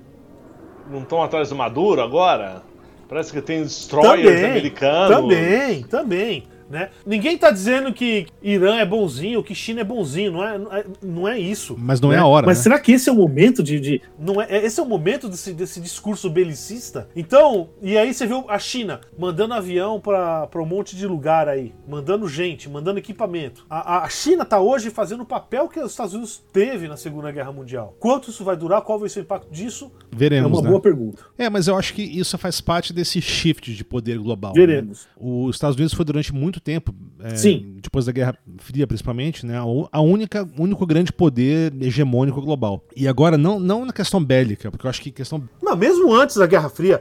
não estão atrás do Maduro agora? Parece que tem destroyers também, americanos. Também, também. Né? Ninguém está dizendo que Irã é bonzinho, que China é bonzinho, não é, não é, é isso. Mas não né? é a hora. Mas né? será que esse é o momento de. de não é, é, esse é o momento desse, desse discurso belicista? Então, e aí você viu a China mandando avião para um monte de lugar aí, mandando gente, mandando equipamento. A, a China está hoje fazendo o papel que os Estados Unidos teve na Segunda Guerra Mundial. Quanto isso vai durar? Qual vai ser o impacto disso? Veremos. É uma né? boa pergunta. É, mas eu acho que isso faz parte desse shift de poder global. Veremos. Né? Os Estados Unidos foi durante muito tempo, é, Sim. depois da Guerra Fria principalmente, né, a única único grande poder hegemônico global. E agora não não na questão bélica, porque eu acho que questão Não, mesmo antes da Guerra Fria.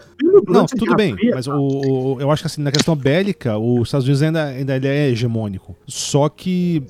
Não, tudo bem, Fria, mas o, o, eu acho que assim, na questão bélica, os Estados Unidos ainda ainda ele é hegemônico. Só que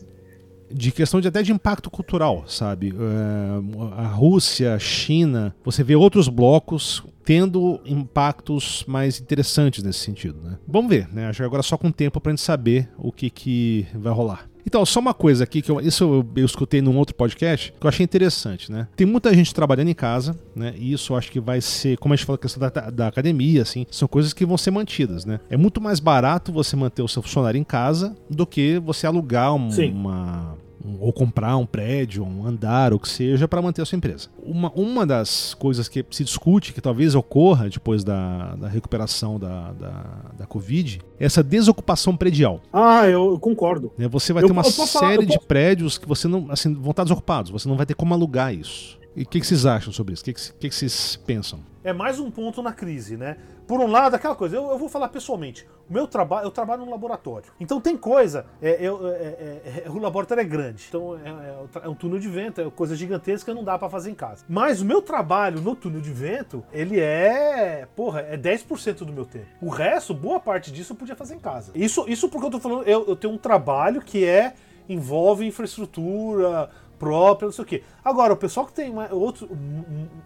de questão de até de impacto cultural, sabe? É, a Rússia, a China, você vê outros blocos tendo impactos mais interessantes nesse sentido, né? Vamos ver, né? Acho que agora é só com o tempo pra gente saber o que, que vai rolar. Então, só uma coisa aqui, que eu, isso eu, eu, escutei num outro podcast, que eu achei interessante, né? Tem muita gente trabalhando em casa, né? E isso eu acho que vai ser, como a gente falou, a questão da, da academia, assim, são coisas que vão ser mantidas, né? É muito mais barato você manter o seu funcionário em casa do que você alugar um, uma ou comprar um prédio, um andar, o que seja, para manter a sua empresa. Uma, uma das coisas que se discute, que talvez ocorra depois da, da recuperação da, da, da Covid, é essa desocupação predial. Ah, eu, concordo. Né, você vai eu, ter uma série falar, de prédios que você não, assim, vão estar desocupados, você não vai ter como alugar isso. E o que, que, vocês acham sobre isso? O que, que, que, vocês pensam? É mais um ponto na crise, né? Por um lado, aquela coisa, eu, eu vou falar pessoalmente. O meu trabalho, eu trabalho num laboratório. Então tem coisa, é, eu, é, é, é o laboratório é grande. Então é, é, é, um túnel de vento, é coisa gigantesca não dá para fazer em casa. Mas o meu trabalho no túnel de vento, ele é, porra, é 10% do meu tempo. O resto, boa parte disso eu podia fazer em casa. Isso, isso porque eu tô falando, eu, eu tenho um trabalho que é envolve infraestrutura, própria, não sei o quê. Agora, o pessoal que tem mais, outro,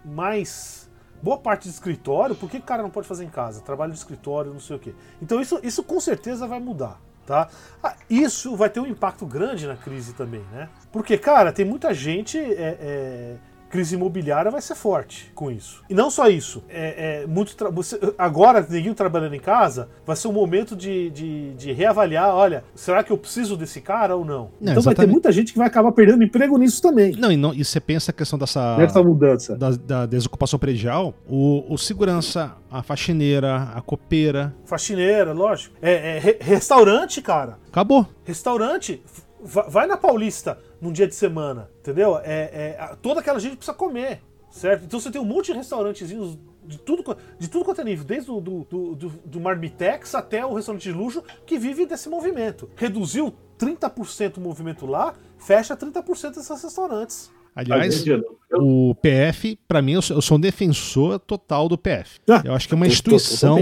mais boa parte de escritório, por que o cara não pode fazer em casa? Trabalho de escritório, não sei o quê. Então isso, isso com certeza vai mudar. Tá? Ah, isso vai ter um impacto grande na crise também, né? Porque, cara, tem muita gente é, é, crise imobiliária vai ser forte com isso. E não só isso, é, é muito você, agora, ninguém trabalhando em casa, vai ser um momento de, de, de, reavaliar, olha, será que eu preciso desse cara ou não? não então exatamente. vai ter muita gente que vai acabar perdendo emprego nisso também. Não, e, não, e você pensa a questão dessa, dessa mudança. Da, da desocupação predial, o, o segurança, a faxineira, a copeira. Faxineira, lógico. É, é re, restaurante, cara. Acabou. Restaurante. Vai na Paulista num dia de semana, entendeu? É, é, toda aquela gente precisa comer, certo? Então você tem um monte de restaurantezinhos de tudo, de tudo quanto é nível, desde o do, do, do, do Marmitex até o restaurante de luxo, que vive desse movimento. Reduziu 30% o movimento lá, fecha 30% desses restaurantes. Aliás, o PF, para mim, eu sou um defensor total do PF. Ah, eu acho que é uma instituição,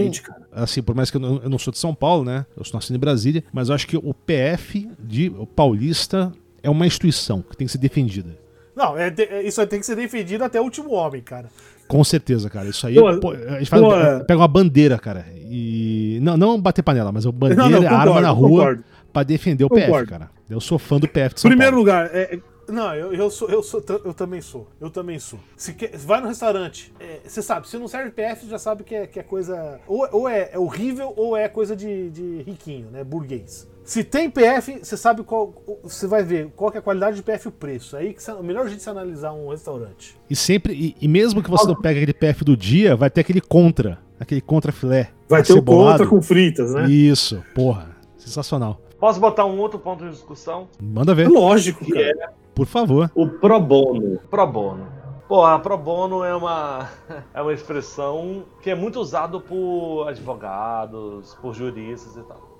assim, por mais que eu não, eu não, sou de São Paulo, né? Eu sou nascido em Brasília, mas eu acho que o PF de o paulista é uma instituição que tem que ser defendida. Não, é, é isso tem que ser defendido até o último homem, cara. Com certeza, cara. Isso aí. Pô, a gente faz, pô, pega uma bandeira, cara. E. Não, não bater panela, mas a bandeira, não, não, concordo, arma na rua para defender o concordo. PF, cara. Eu sou fã do PF de São Primeiro Paulo. lugar, é, não, eu, eu, sou, eu, sou, eu também sou. Eu também sou. Se quer, vai no restaurante, é, você sabe, se não serve PF, já sabe que é, que é coisa. Ou, ou é, é, horrível ou é coisa de, de riquinho, né? Burguês. Se tem PF, você sabe qual. Você vai ver qual é a qualidade de PF e o preço. Aí que o melhor jeito de se analisar um restaurante. E sempre. E, e mesmo que você não pegue aquele PF do dia, vai ter aquele contra. Aquele contra filé. Vai ter o contra com fritas, né? Isso, porra. Sensacional. Posso botar um outro ponto de discussão? Manda ver. Lógico, cara. É Por favor. O pro bono. Pro bono. Pô, a pro bono é uma, é uma expressão que é muito usada por advogados, por juristas e tal.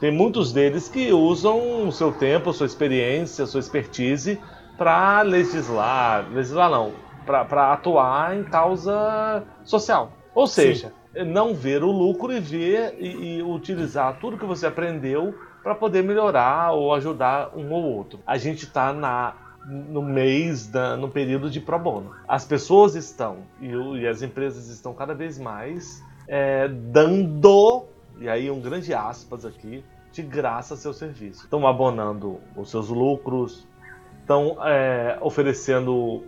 Tem muitos deles que usam o seu tempo, sua experiência, sua expertise para legislar, legislar não, para atuar em causa social. Ou seja, Sim. não ver o lucro e ver e, e utilizar tudo que você aprendeu para poder melhorar ou ajudar um ou outro. A gente está na no mês, da, no período de pro bono. As pessoas estão e, e as empresas estão cada vez mais é, dando, e aí um grande aspas aqui, de graça seu serviço. Estão abonando os seus lucros, estão é, oferecendo,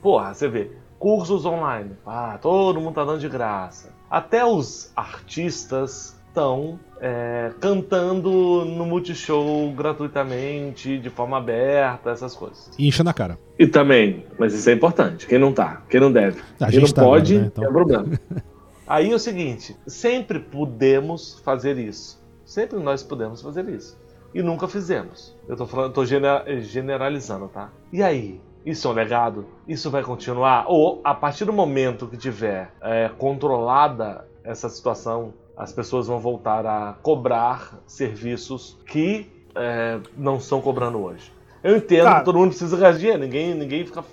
porra, você vê, cursos online. Ah, todo mundo tá dando de graça. Até os artistas estão é, cantando no Multishow gratuitamente, de forma aberta, essas coisas. E enchendo a cara. E também, mas isso é importante. Quem não tá, quem não deve. A quem não tá pode, né, então. é problema. Aí é o seguinte, sempre pudemos fazer isso. Sempre nós pudemos fazer isso. E nunca fizemos. Eu tô falando, tô generalizando, tá? E aí? Isso é um legado? Isso vai continuar? Ou a partir do momento que tiver é, controlada essa situação, as pessoas vão voltar a cobrar serviços que é, não estão cobrando hoje. Eu entendo Cara, que todo mundo precisa reagir, ninguém, ninguém fica.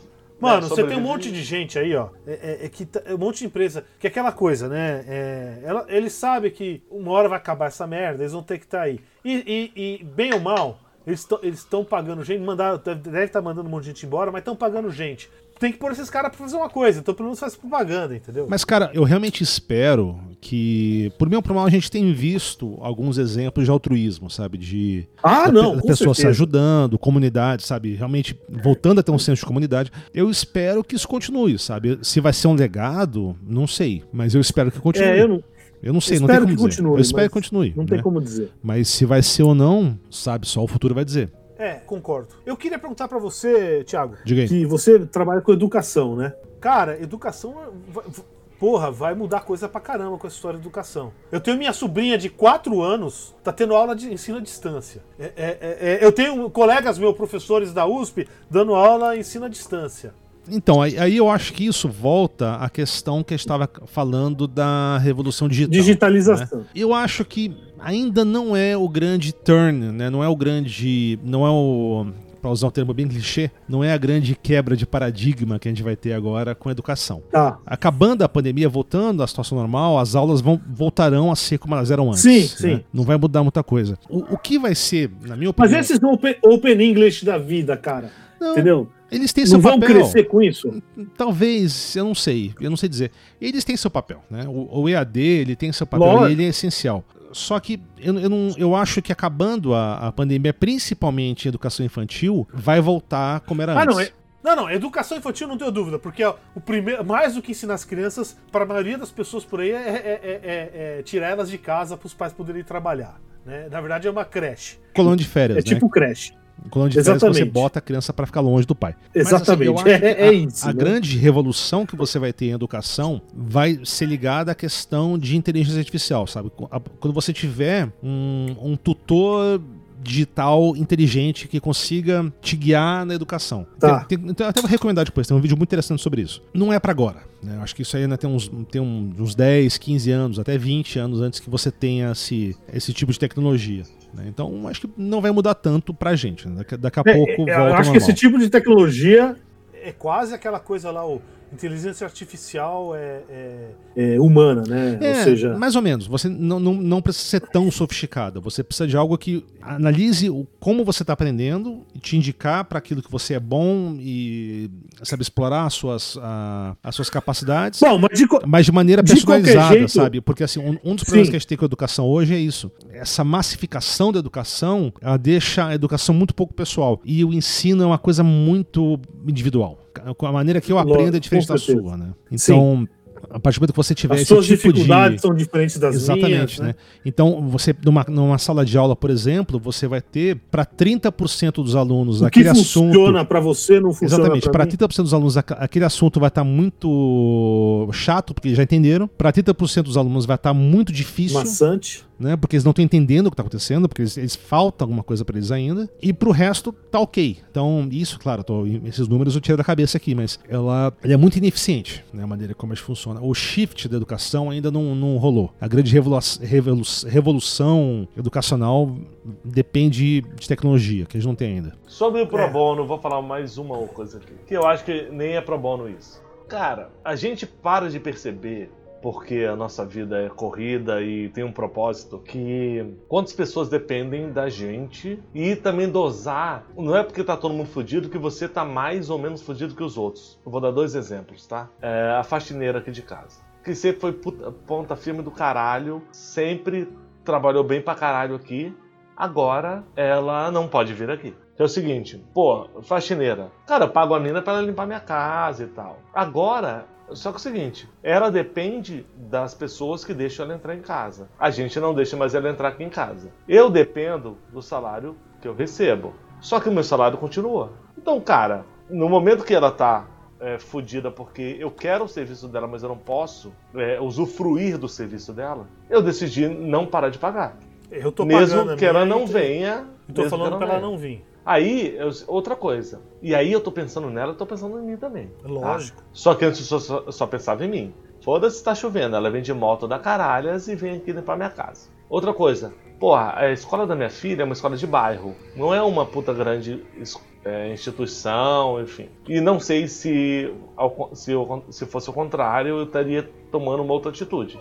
Né, Mano, você tem um monte de gente aí, ó. É, é, é que tá, é um monte de empresa. Que é aquela coisa, né? É, ela, eles sabem que uma hora vai acabar essa merda, eles vão ter que estar tá aí. E, e, e, bem ou mal, eles estão pagando gente, mandar, deve estar tá mandando um monte de gente embora, mas estão pagando gente tem que pôr esses caras pra fazer uma coisa. Então pelo menos faz propaganda, entendeu? Mas, cara, eu realmente espero que, por bem ou por mal, a gente tem visto alguns exemplos de altruísmo, sabe? De ah, não, pessoas certeza. se ajudando, comunidade, sabe? Realmente voltando a ter um senso de comunidade. Eu espero que isso continue, sabe? Se vai ser um legado, não sei. Mas eu espero que continue. É, eu não. Eu não sei, não tem como dizer. Continue, eu espero que continue. Não né? tem como dizer. Mas se vai ser ou não, sabe, só o futuro vai dizer. É, concordo. Eu queria perguntar para você, Thiago, Diga aí. que você trabalha com educação, né? Cara, educação porra, vai mudar coisa pra caramba com essa história de educação. Eu tenho minha sobrinha de 4 anos, tá tendo aula de ensino à distância. É, é, é, é, eu tenho colegas meus, professores da USP, dando aula ensino à distância. Então, aí, aí, eu acho que isso volta à questão que eu estava falando da revolução digital. Digitalização. Né? Eu acho que ainda não é o grande turn, né? Não é o grande. Não é o. Para usar um termo bem clichê, não é a grande quebra de paradigma que a gente vai ter agora com a educação. Tá. Acabando a pandemia, voltando à situação normal, as aulas vão, voltarão a ser como elas eram antes. Sim, né? sim. Não vai mudar muita coisa. O, o que vai ser, na minha opinião. Mas esses open, open English da vida, cara. Não, entendeu? Eles têm seu não papel. vão crescer com isso? Talvez, eu não sei, eu não sei dizer. Eles têm seu papel, né? O, o EAD, ele tem seu papel e ele é essencial. Só que eu, eu, não, eu acho que acabando a, a pandemia, principalmente a educação infantil, vai voltar como era ah, antes. Não, é... Não, não, educação infantil não tenho dúvida, porque o primeiro, mais do que ensinar as crianças, para a maioria das pessoas por aí, é, é, é, é tirar elas de casa para os pais poderem trabalhar. Né? Na verdade, é uma creche. Colônia de férias. É né? tipo creche. Colônia de Exatamente. férias você bota a criança para ficar longe do pai. Exatamente. Mas, assim, é, é, isso. A né? grande revolução que você vai ter em educação vai ser ligada à questão de inteligência artificial, sabe? Quando você tiver um, um tutor digital inteligente que consiga te guiar na educação. Tá. Tem, tem, até vou recomendar depois, tem um vídeo muito interessante sobre isso. Não é para agora. Né? Acho que isso aí ainda tem, uns, tem uns 10, 15 anos, até 20 anos antes que você tenha esse, esse tipo de tecnologia. Né? Então, acho que não vai mudar tanto pra gente. Né? Daqui, daqui, a é, pouco é, volta Eu acho que esse tipo de tecnologia é quase aquela coisa lá, o inteligência artificial é, é, é humana, né? É, ou seja... mais ou menos. Você não, não, não precisa ser tão sofisticada. Você precisa de algo que analise o, como você está aprendendo e te indicar para aquilo que você é bom e sabe explorar as suas, a, as suas capacidades. Bom, mas de, mas de maneira personalizada, jeito... sabe? Porque assim, um, um dos problemas Sim. que a gente tem com a educação hoje é isso. Essa massificação da educação, ela deixa a educação muito pouco pessoal e o ensino é uma coisa muito individual a maneira que eu aprendo é diferente da sua, né? Então, Sim a partir do momento que você tiver As suas tipo dificuldades de... são diferentes das Exatamente, minhas, né? né? Então, você numa, numa sala de aula, por exemplo, você vai ter para 30% dos alunos o aquele que assunto. funciona para você não funciona Exatamente, para 30% dos alunos aquele assunto vai estar tá muito chato, porque já entenderam. Para 30% dos alunos vai estar tá muito difícil. Maçante né? Porque eles não estão entendendo o que está acontecendo, porque eles, eles falta alguma coisa para eles ainda. E pro resto tá ok. Então, isso, claro, tô, esses números eu tiro da cabeça aqui, mas ela, ela é muito ineficiente, né? A maneira como isso funciona. O shift da educação ainda não, não rolou. A grande revolu revolu revolução educacional depende de tecnologia, que eles não têm ainda. Sobre o pro é. bono, vou falar mais uma coisa aqui, que eu acho que nem é pro bono isso. Cara, a gente para de perceber porque a nossa vida é corrida e tem um propósito que quantas pessoas dependem da gente e também dosar. Não é porque tá todo mundo fudido que você tá mais ou menos fudido que os outros. Eu vou dar dois exemplos, tá? É a faxineira aqui de casa. Que sempre foi puta, ponta firme do caralho, sempre trabalhou bem pra caralho aqui. Agora ela não pode vir aqui. É o seguinte, pô, faxineira. Cara, eu pago a mina para limpar minha casa e tal. Agora só que é o seguinte, ela depende das pessoas que deixam ela entrar em casa. A gente não deixa mais ela entrar aqui em casa. Eu dependo do salário que eu recebo. Só que o meu salário continua. Então, cara, no momento que ela tá é, fodida porque eu quero o serviço dela, mas eu não posso é, usufruir do serviço dela, eu decidi não parar de pagar. Eu tô mesmo que ela não venha. Eu tô falando pra ela não vir. Aí, eu, outra coisa. E aí eu tô pensando nela, eu tô pensando em mim também. Tá? Lógico. Tá? Só que antes eu só, só, só pensava em mim. Foda-se se tá chovendo, ela vem de moto da caralhas e vem aqui limpar minha casa. Outra coisa, porra, a escola da minha filha é uma escola de bairro. Não é uma puta grande é, instituição, enfim. E não sei se, se, eu, se fosse o contrário, eu estaria tomando uma outra atitude.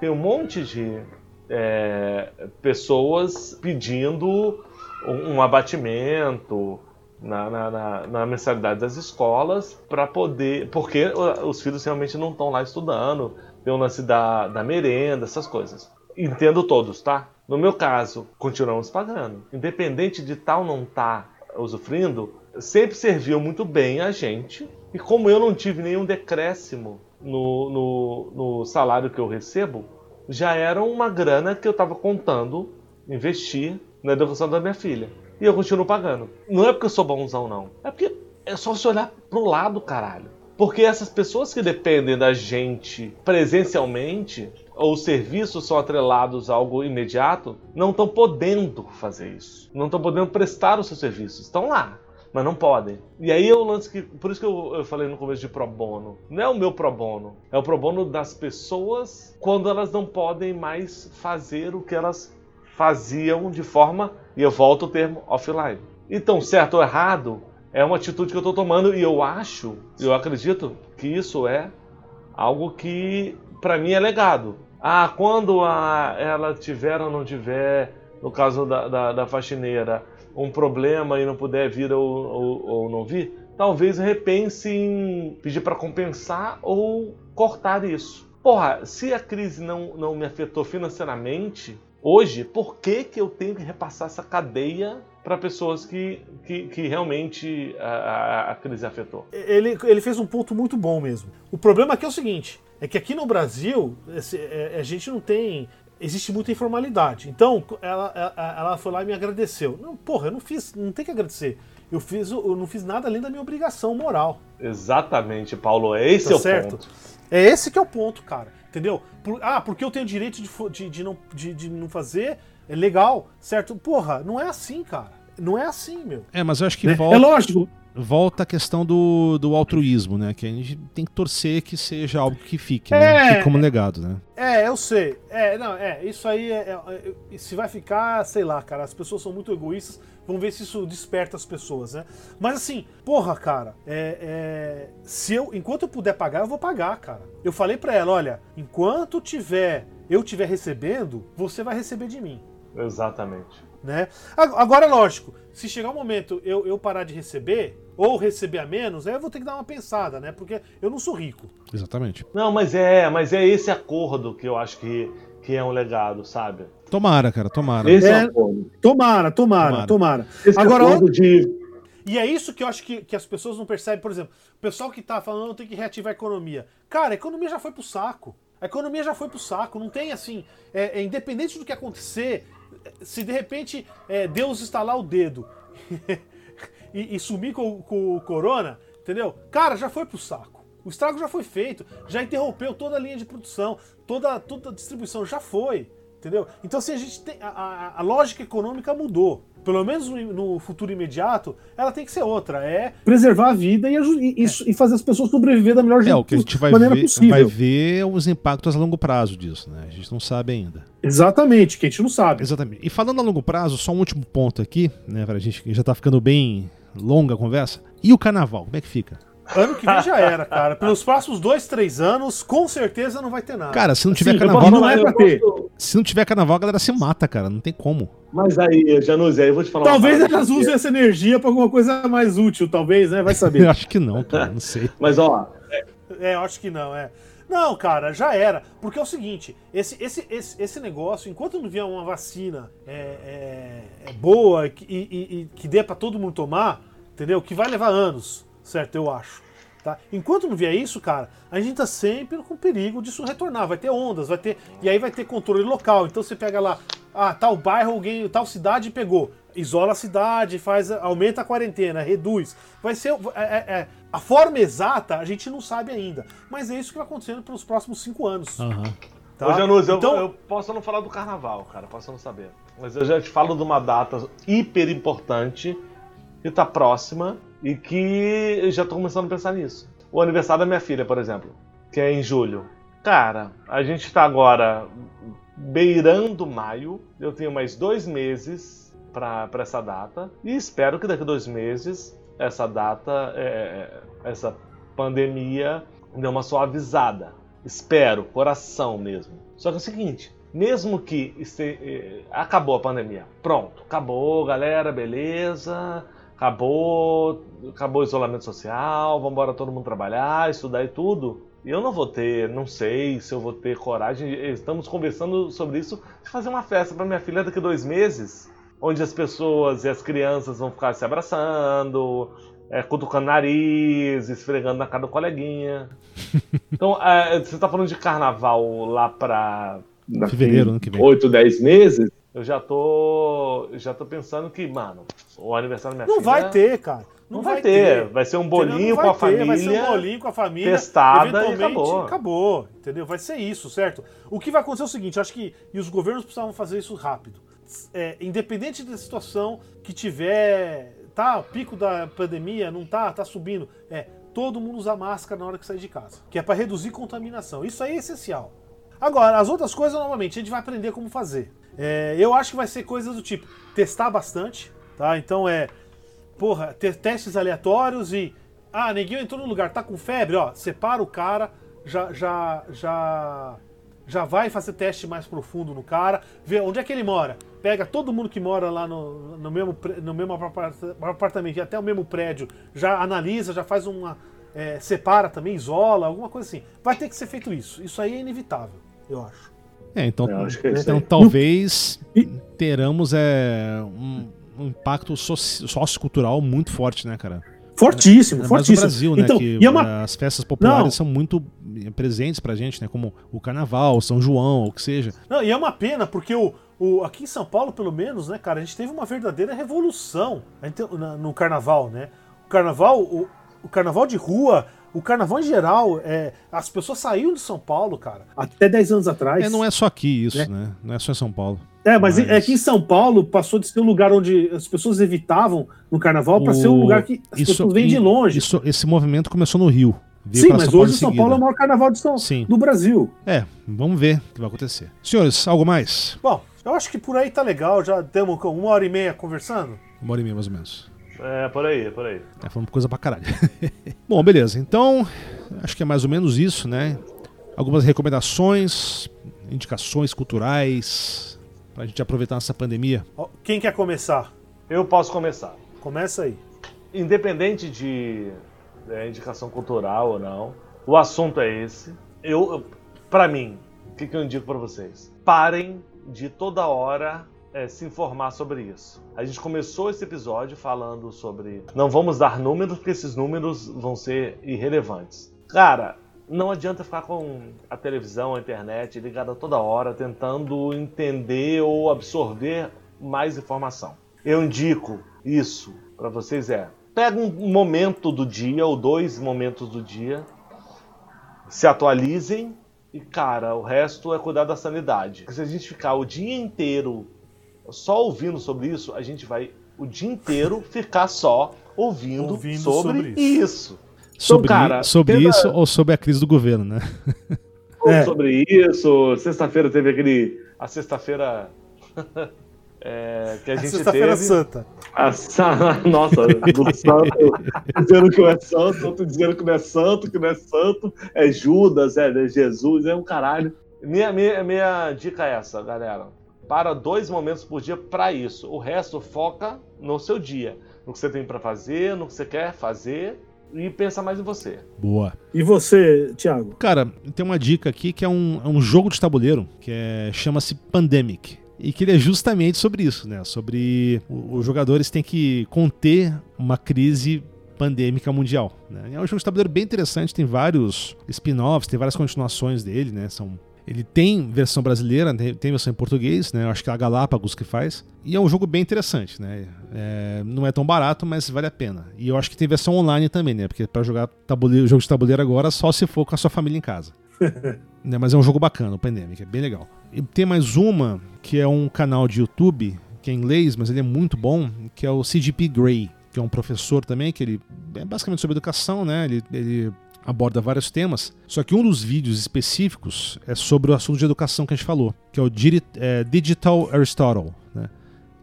Tem um monte de é, pessoas pedindo um, abatimento na, na, na, na, mensalidade das escolas para poder. Porque os filhos realmente não estão lá estudando, tem o lance da, da merenda, essas coisas. Entendo todos, tá? No meu caso, continuamos pagando. Independente de tal não estar tá usufruindo, sempre serviu muito bem a gente. E como eu não tive nenhum decréscimo no, no, no salário que eu recebo, já era uma grana que eu estava contando investir na educação da minha filha. E eu continuo pagando. Não é porque eu sou bonzão, não. É porque é só se olhar pro lado, caralho. Porque essas pessoas que dependem da gente presencialmente, ou os serviços são atrelados a algo imediato, não estão podendo fazer isso. Não estão podendo prestar os seus serviços. Estão lá, mas não podem. E aí é o lance que. Por isso que eu, eu, falei no começo de pro bono. Não é o meu pro bono. É o pro bono das pessoas quando elas não podem mais fazer o que elas faziam de forma, e eu volto o termo offline. Então, certo ou errado, é uma atitude que eu estou tomando e eu acho, eu acredito que isso é algo que para mim é legado. Ah, quando a, ela tiver ou não tiver, no caso da, da, da faxineira, um problema e não puder vir ou, ou, ou não vir, talvez repense em pedir para compensar ou cortar isso. Porra, se a crise não, não me afetou financeiramente, hoje, por que, que eu tenho que repassar essa cadeia para pessoas que, que, que realmente a, a, crise afetou? Ele, ele fez um ponto muito bom mesmo. O problema aqui é o seguinte: é que aqui no Brasil esse, é, a gente não tem. Existe muita informalidade. Então, ela, ela, ela foi lá e me agradeceu. Não, porra, eu não fiz, não tem que agradecer. Eu, fiz, eu não fiz nada além da minha obrigação moral. Exatamente, Paulo. É esse tá é o certo? ponto. É esse que é o ponto, cara. Entendeu? Por, ah, porque eu tenho direito de, de, de, não, de, de não fazer, é legal, certo? Porra, não é assim, cara. Não é assim, meu. É, mas eu acho que é, volta, é lógico. Volta a questão do, do altruísmo, né? Que a gente tem que torcer que seja algo que fique, né? é, né? Fique como legado, né? É, eu sei. É, não, é, isso aí é, é, é, se vai ficar, sei lá, cara, as pessoas são muito egoístas. Vamos ver se isso desperta as pessoas, né? Mas assim, porra, cara, é, é, se eu, enquanto eu puder pagar, eu vou pagar, cara. Eu falei para ela, olha, enquanto tiver, eu tiver recebendo, você vai receber de mim. Exatamente. Né? Agora, lógico, se chegar um momento eu, eu parar de receber, ou receber a menos, aí eu vou ter que dar uma pensada, né? Porque eu não sou rico. Exatamente. Não, mas é, mas é esse acordo que eu acho que, que é um legado, sabe? Tomara, cara, tomara. Esse é, é tomara, tomara, tomara. tomara. Agora, acordo de... E é isso que eu acho que, que as pessoas não percebem. Por exemplo, o pessoal que tá falando tem que reativar a economia. Cara, a economia já foi pro saco. A economia já foi pro saco. Não tem assim. É, é independente do que acontecer, se de repente é, Deus estalar o dedo e, e, sumir com, com o corona, entendeu? Cara, já foi pro saco. O estrago já foi feito, já interrompeu toda a linha de produção, toda, toda a distribuição já foi. Entendeu? Então, assim, a gente tem. A, a, a lógica econômica mudou. Pelo menos no, no, futuro imediato, ela tem que ser outra. É preservar a vida e, e, é. e fazer as pessoas sobreviver da melhor é, o que a gente vai maneira ver, possível. vai ver os impactos a longo prazo disso, né? A gente não sabe ainda. Exatamente, que a gente não sabe. Exatamente. E falando a longo prazo, só um último ponto aqui, né? Pra gente que já tá ficando bem longa a conversa. E o carnaval, como é que fica? Ano que vem já era, cara. Pelos próximos dois, três anos, com certeza não vai ter nada. Cara, se não tiver Sim, carnaval, não é pra ter. Se não tiver carnaval, a galera se mata, cara. Não tem como. Mas aí, Januzzi, aí eu vou te falar. Talvez elas usem essa energia pra alguma coisa mais útil, talvez, né? Vai saber. eu acho que não, cara. Não sei. Mas, ó. É, é, eu acho que não, é. Não, cara, já era. Porque é o seguinte, esse, esse, esse, esse negócio, enquanto não vier uma vacina é, é, é boa e, e, e, que dê para todo mundo tomar, entendeu? Que vai levar anos, certo? Eu acho. Tá? Enquanto não vier isso, cara, a gente tá sempre com perigo disso retornar. Vai ter ondas, vai ter. E aí vai ter controle local. Então você pega lá, ah, tal bairro, alguém, tal cidade pegou. Isola a cidade, faz, aumenta a quarentena, reduz. Vai ser. É, é, é, a forma exata a gente não sabe ainda. Mas é isso que vai acontecendo pelos próximos cinco anos. Uhum. Tá? Ô, Janus, então... eu, eu posso não falar do carnaval, cara, posso não saber. Mas eu já te falo de uma data hiper importante que tá próxima e que já tô começando a pensar nisso. O aniversário da minha filha, por exemplo, que é em julho. Cara, a gente tá agora beirando maio, eu tenho mais dois meses para essa data e espero que daqui a dois meses essa data, é, é, essa pandemia dê uma suavizada. Espero, coração mesmo. Só que é o seguinte, mesmo que este, eh, acabou a pandemia, pronto, acabou, galera, beleza, acabou, acabou o isolamento social, vamos embora todo mundo trabalhar, estudar e tudo. E eu não vou ter, não sei se eu vou ter coragem. Estamos conversando sobre isso de fazer uma festa para minha filha daqui a dois meses, onde as pessoas e as crianças vão ficar se abraçando, é, cutucando nariz, esfregando na cara do coleguinha. Então, é, você está falando de carnaval lá para fevereiro, ano que vem. 8, 10 meses eu já tô já tô pensando que, mano, o aniversário da minha não filha... Não vai ter, cara. Não, não vai, vai ter. ter. Vai ser um bolinho com a ter, família. Vai ser um bolinho com a família. Testada e acabou. acabou. Entendeu? Vai ser isso, certo? O que vai acontecer é o seguinte, eu acho que e os governos precisavam fazer isso rápido. É, independente da situação que tiver, tá, pico da pandemia, não tá, tá subindo, é, todo mundo usa máscara na hora que sair de casa, que é para reduzir contaminação. Isso aí é essencial. Agora, as outras coisas, novamente, a gente vai aprender como fazer. É, eu acho que vai ser coisas do tipo testar bastante, tá? Então é, porra, ter testes aleatórios e ah, neguinho entrou no lugar, tá com febre, ó, separa o cara, já já já já vai fazer teste mais profundo no cara, vê onde é que ele mora, pega todo mundo que mora lá no, no mesmo no mesmo apartamento e até o mesmo prédio, já analisa, já faz uma é, separa também, isola, alguma coisa assim. Vai ter que ser feito isso. Isso aí é inevitável, eu acho. É, então, é então talvez teramos é, um, um impacto sociocultural muito forte, né, cara? Fortíssimo, é, fortíssimo. no Brasil, né? Então, que é uma... as festas populares Não. são muito presentes pra gente, né? Como o Carnaval, São João, ou o que seja. Não, e é uma pena, porque o, o, aqui em São Paulo, pelo menos, né, cara, a gente teve uma verdadeira revolução no Carnaval, né? O Carnaval, o, o Carnaval de rua o carnaval em geral, é, as pessoas saíram de São Paulo, cara, até 10 anos atrás. É, não é só aqui isso, né? né? Não é só em São Paulo. É, mas, mas, é que em São Paulo passou de ser um lugar onde as pessoas evitavam no carnaval para o... ser um lugar que as isso, pessoas vêm de longe. Isso, esse movimento começou no Rio. Sim, mas hoje São Paulo é o maior carnaval de São, Sim. do Brasil. É, vamos ver o que vai acontecer. Senhores, algo mais? Bom, eu acho que por aí tá legal. Já temos uma hora e meia conversando. Uma hora e meia, mais ou menos. É, por aí, por aí. Tá falando coisa pra caralho. Bom, beleza. Então, acho que é mais ou menos isso, né? Algumas recomendações, indicações culturais pra gente aproveitar essa pandemia. Quem quer começar? Eu posso começar. Começa aí. Independente de é, indicação cultural ou não, o assunto é esse. Eu, para mim, o que, que eu indico para vocês? Parem de toda hora é, se informar sobre isso. A gente começou esse episódio falando sobre não vamos dar números porque esses números vão ser irrelevantes. Cara, não adianta ficar com a televisão, a internet ligada toda hora tentando entender ou absorver mais informação. Eu indico isso para vocês é pega um momento do dia ou dois momentos do dia, se atualizem e cara, o resto é cuidar da sanidade. Porque se a gente ficar o dia inteiro só ouvindo sobre isso, a gente vai o dia inteiro ficar só ouvindo, ouvindo sobre, sobre, isso. isso. Sobre, então, cara, sobre isso ou sobre a crise do governo, né? É. Sobre isso. Sexta-feira teve aquele. A sexta-feira. é, que a, a gente sexta-feira santa. Nossa, do santo, dizendo que não é santo, outro dizendo que não é santo, que não é santo, é Judas, é, é Jesus, é um caralho. Minha, minha, minha dica é essa, galera. Para dois momentos por dia para isso. O resto foca no seu dia, no que você tem para fazer, no que você quer fazer e pensa mais em você. Boa. E você, Thiago? Cara, tem uma dica aqui que é um, é um jogo de tabuleiro que é, chama-se Pandemic e que ele é justamente sobre isso, né? Sobre os jogadores têm que conter uma crise pandêmica mundial. Né? É um jogo de tabuleiro bem interessante, tem vários spin-offs, tem várias continuações dele, né? São ele tem versão brasileira, tem versão em português, né? Eu acho que é a Galápagos que faz. E é um jogo bem interessante, né? É, não é tão barato, mas vale a pena. E eu acho que tem versão online também, né? Porque para jogar tabuleiro, jogo de tabuleiro agora, só se for com a sua família em casa. né? Mas é um jogo bacana, o Pandemic, é bem legal. E tem mais uma, que é um canal de YouTube, que é em inglês, mas ele é muito bom, que é o CGP Grey, que é um professor também, que ele é basicamente sobre educação, né? Ele, ele aborda vários temas, só que um dos vídeos específicos é sobre o assunto de educação que a gente falou, que é o é, Digital Aristotle, né?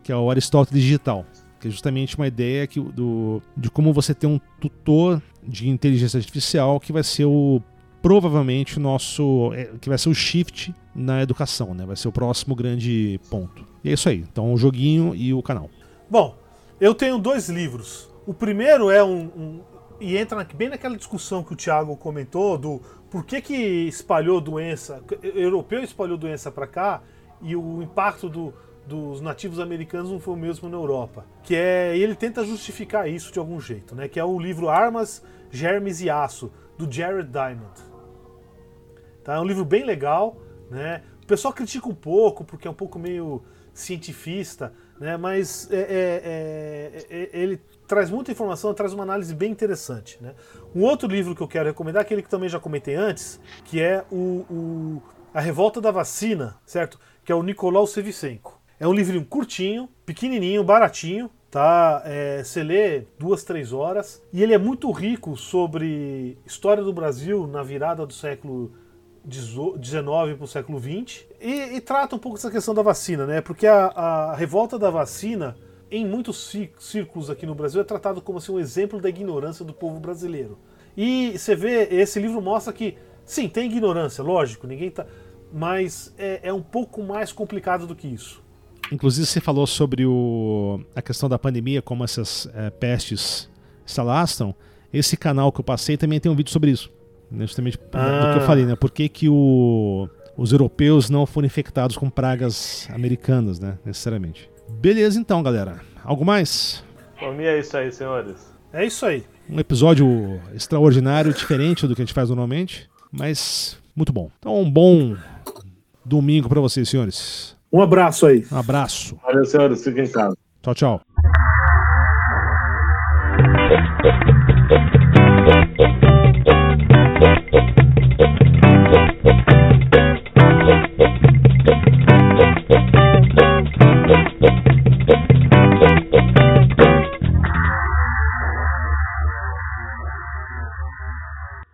que é o Aristóteles digital, que é justamente uma ideia que, do, de como você ter um tutor de inteligência artificial que vai ser o provavelmente o nosso é, que vai ser o shift na educação, né? Vai ser o próximo grande ponto. E é isso aí. Então o joguinho e o canal. Bom, eu tenho dois livros. O primeiro é um, um e entra bem naquela discussão que o Thiago comentou do por que, que espalhou doença, europeu espalhou doença para cá e o impacto do, dos nativos americanos não foi o mesmo na Europa. Que é, ele tenta justificar isso de algum jeito, né? Que é o livro Armas, Germes e Aço do Jared Diamond. Tá? É um livro bem legal, né? O pessoal critica um pouco porque é um pouco meio cientifista, né? Mas é, é, é, é ele traz muita informação, traz uma análise bem interessante. Né? Um outro livro que eu quero recomendar, aquele que também já comentei antes, que é o, o A Revolta da Vacina, certo? Que é o Nicolau Sevicenko. É um livrinho curtinho, pequenininho, baratinho, tá? É, você lê duas, três horas e ele é muito rico sobre história do Brasil na virada do século XIX para o século XX e, e, trata um pouco essa questão da vacina, né? Porque a, a revolta da vacina em muitos círculos aqui no Brasil, é tratado como assim, um exemplo da ignorância do povo brasileiro. E você vê, esse livro mostra que, sim, tem ignorância, lógico, ninguém tá. Mas é, é um pouco mais complicado do que isso. Inclusive, você falou sobre o, a questão da pandemia, como essas é, pestes se alastram. Esse canal que eu passei também tem um vídeo sobre isso. Né, justamente ah. do que eu falei, né? Por que, que o, os europeus não foram infectados com pragas americanas, né? Necessariamente. Beleza então, galera. Algo mais? Por mim é isso aí, senhores. É isso aí. Um episódio extraordinário, diferente do que a gente faz normalmente, mas muito bom. Então, um bom domingo para vocês, senhores. Um abraço aí. Um abraço. Valeu, senhores. Fiquem em casa. Tchau, tchau.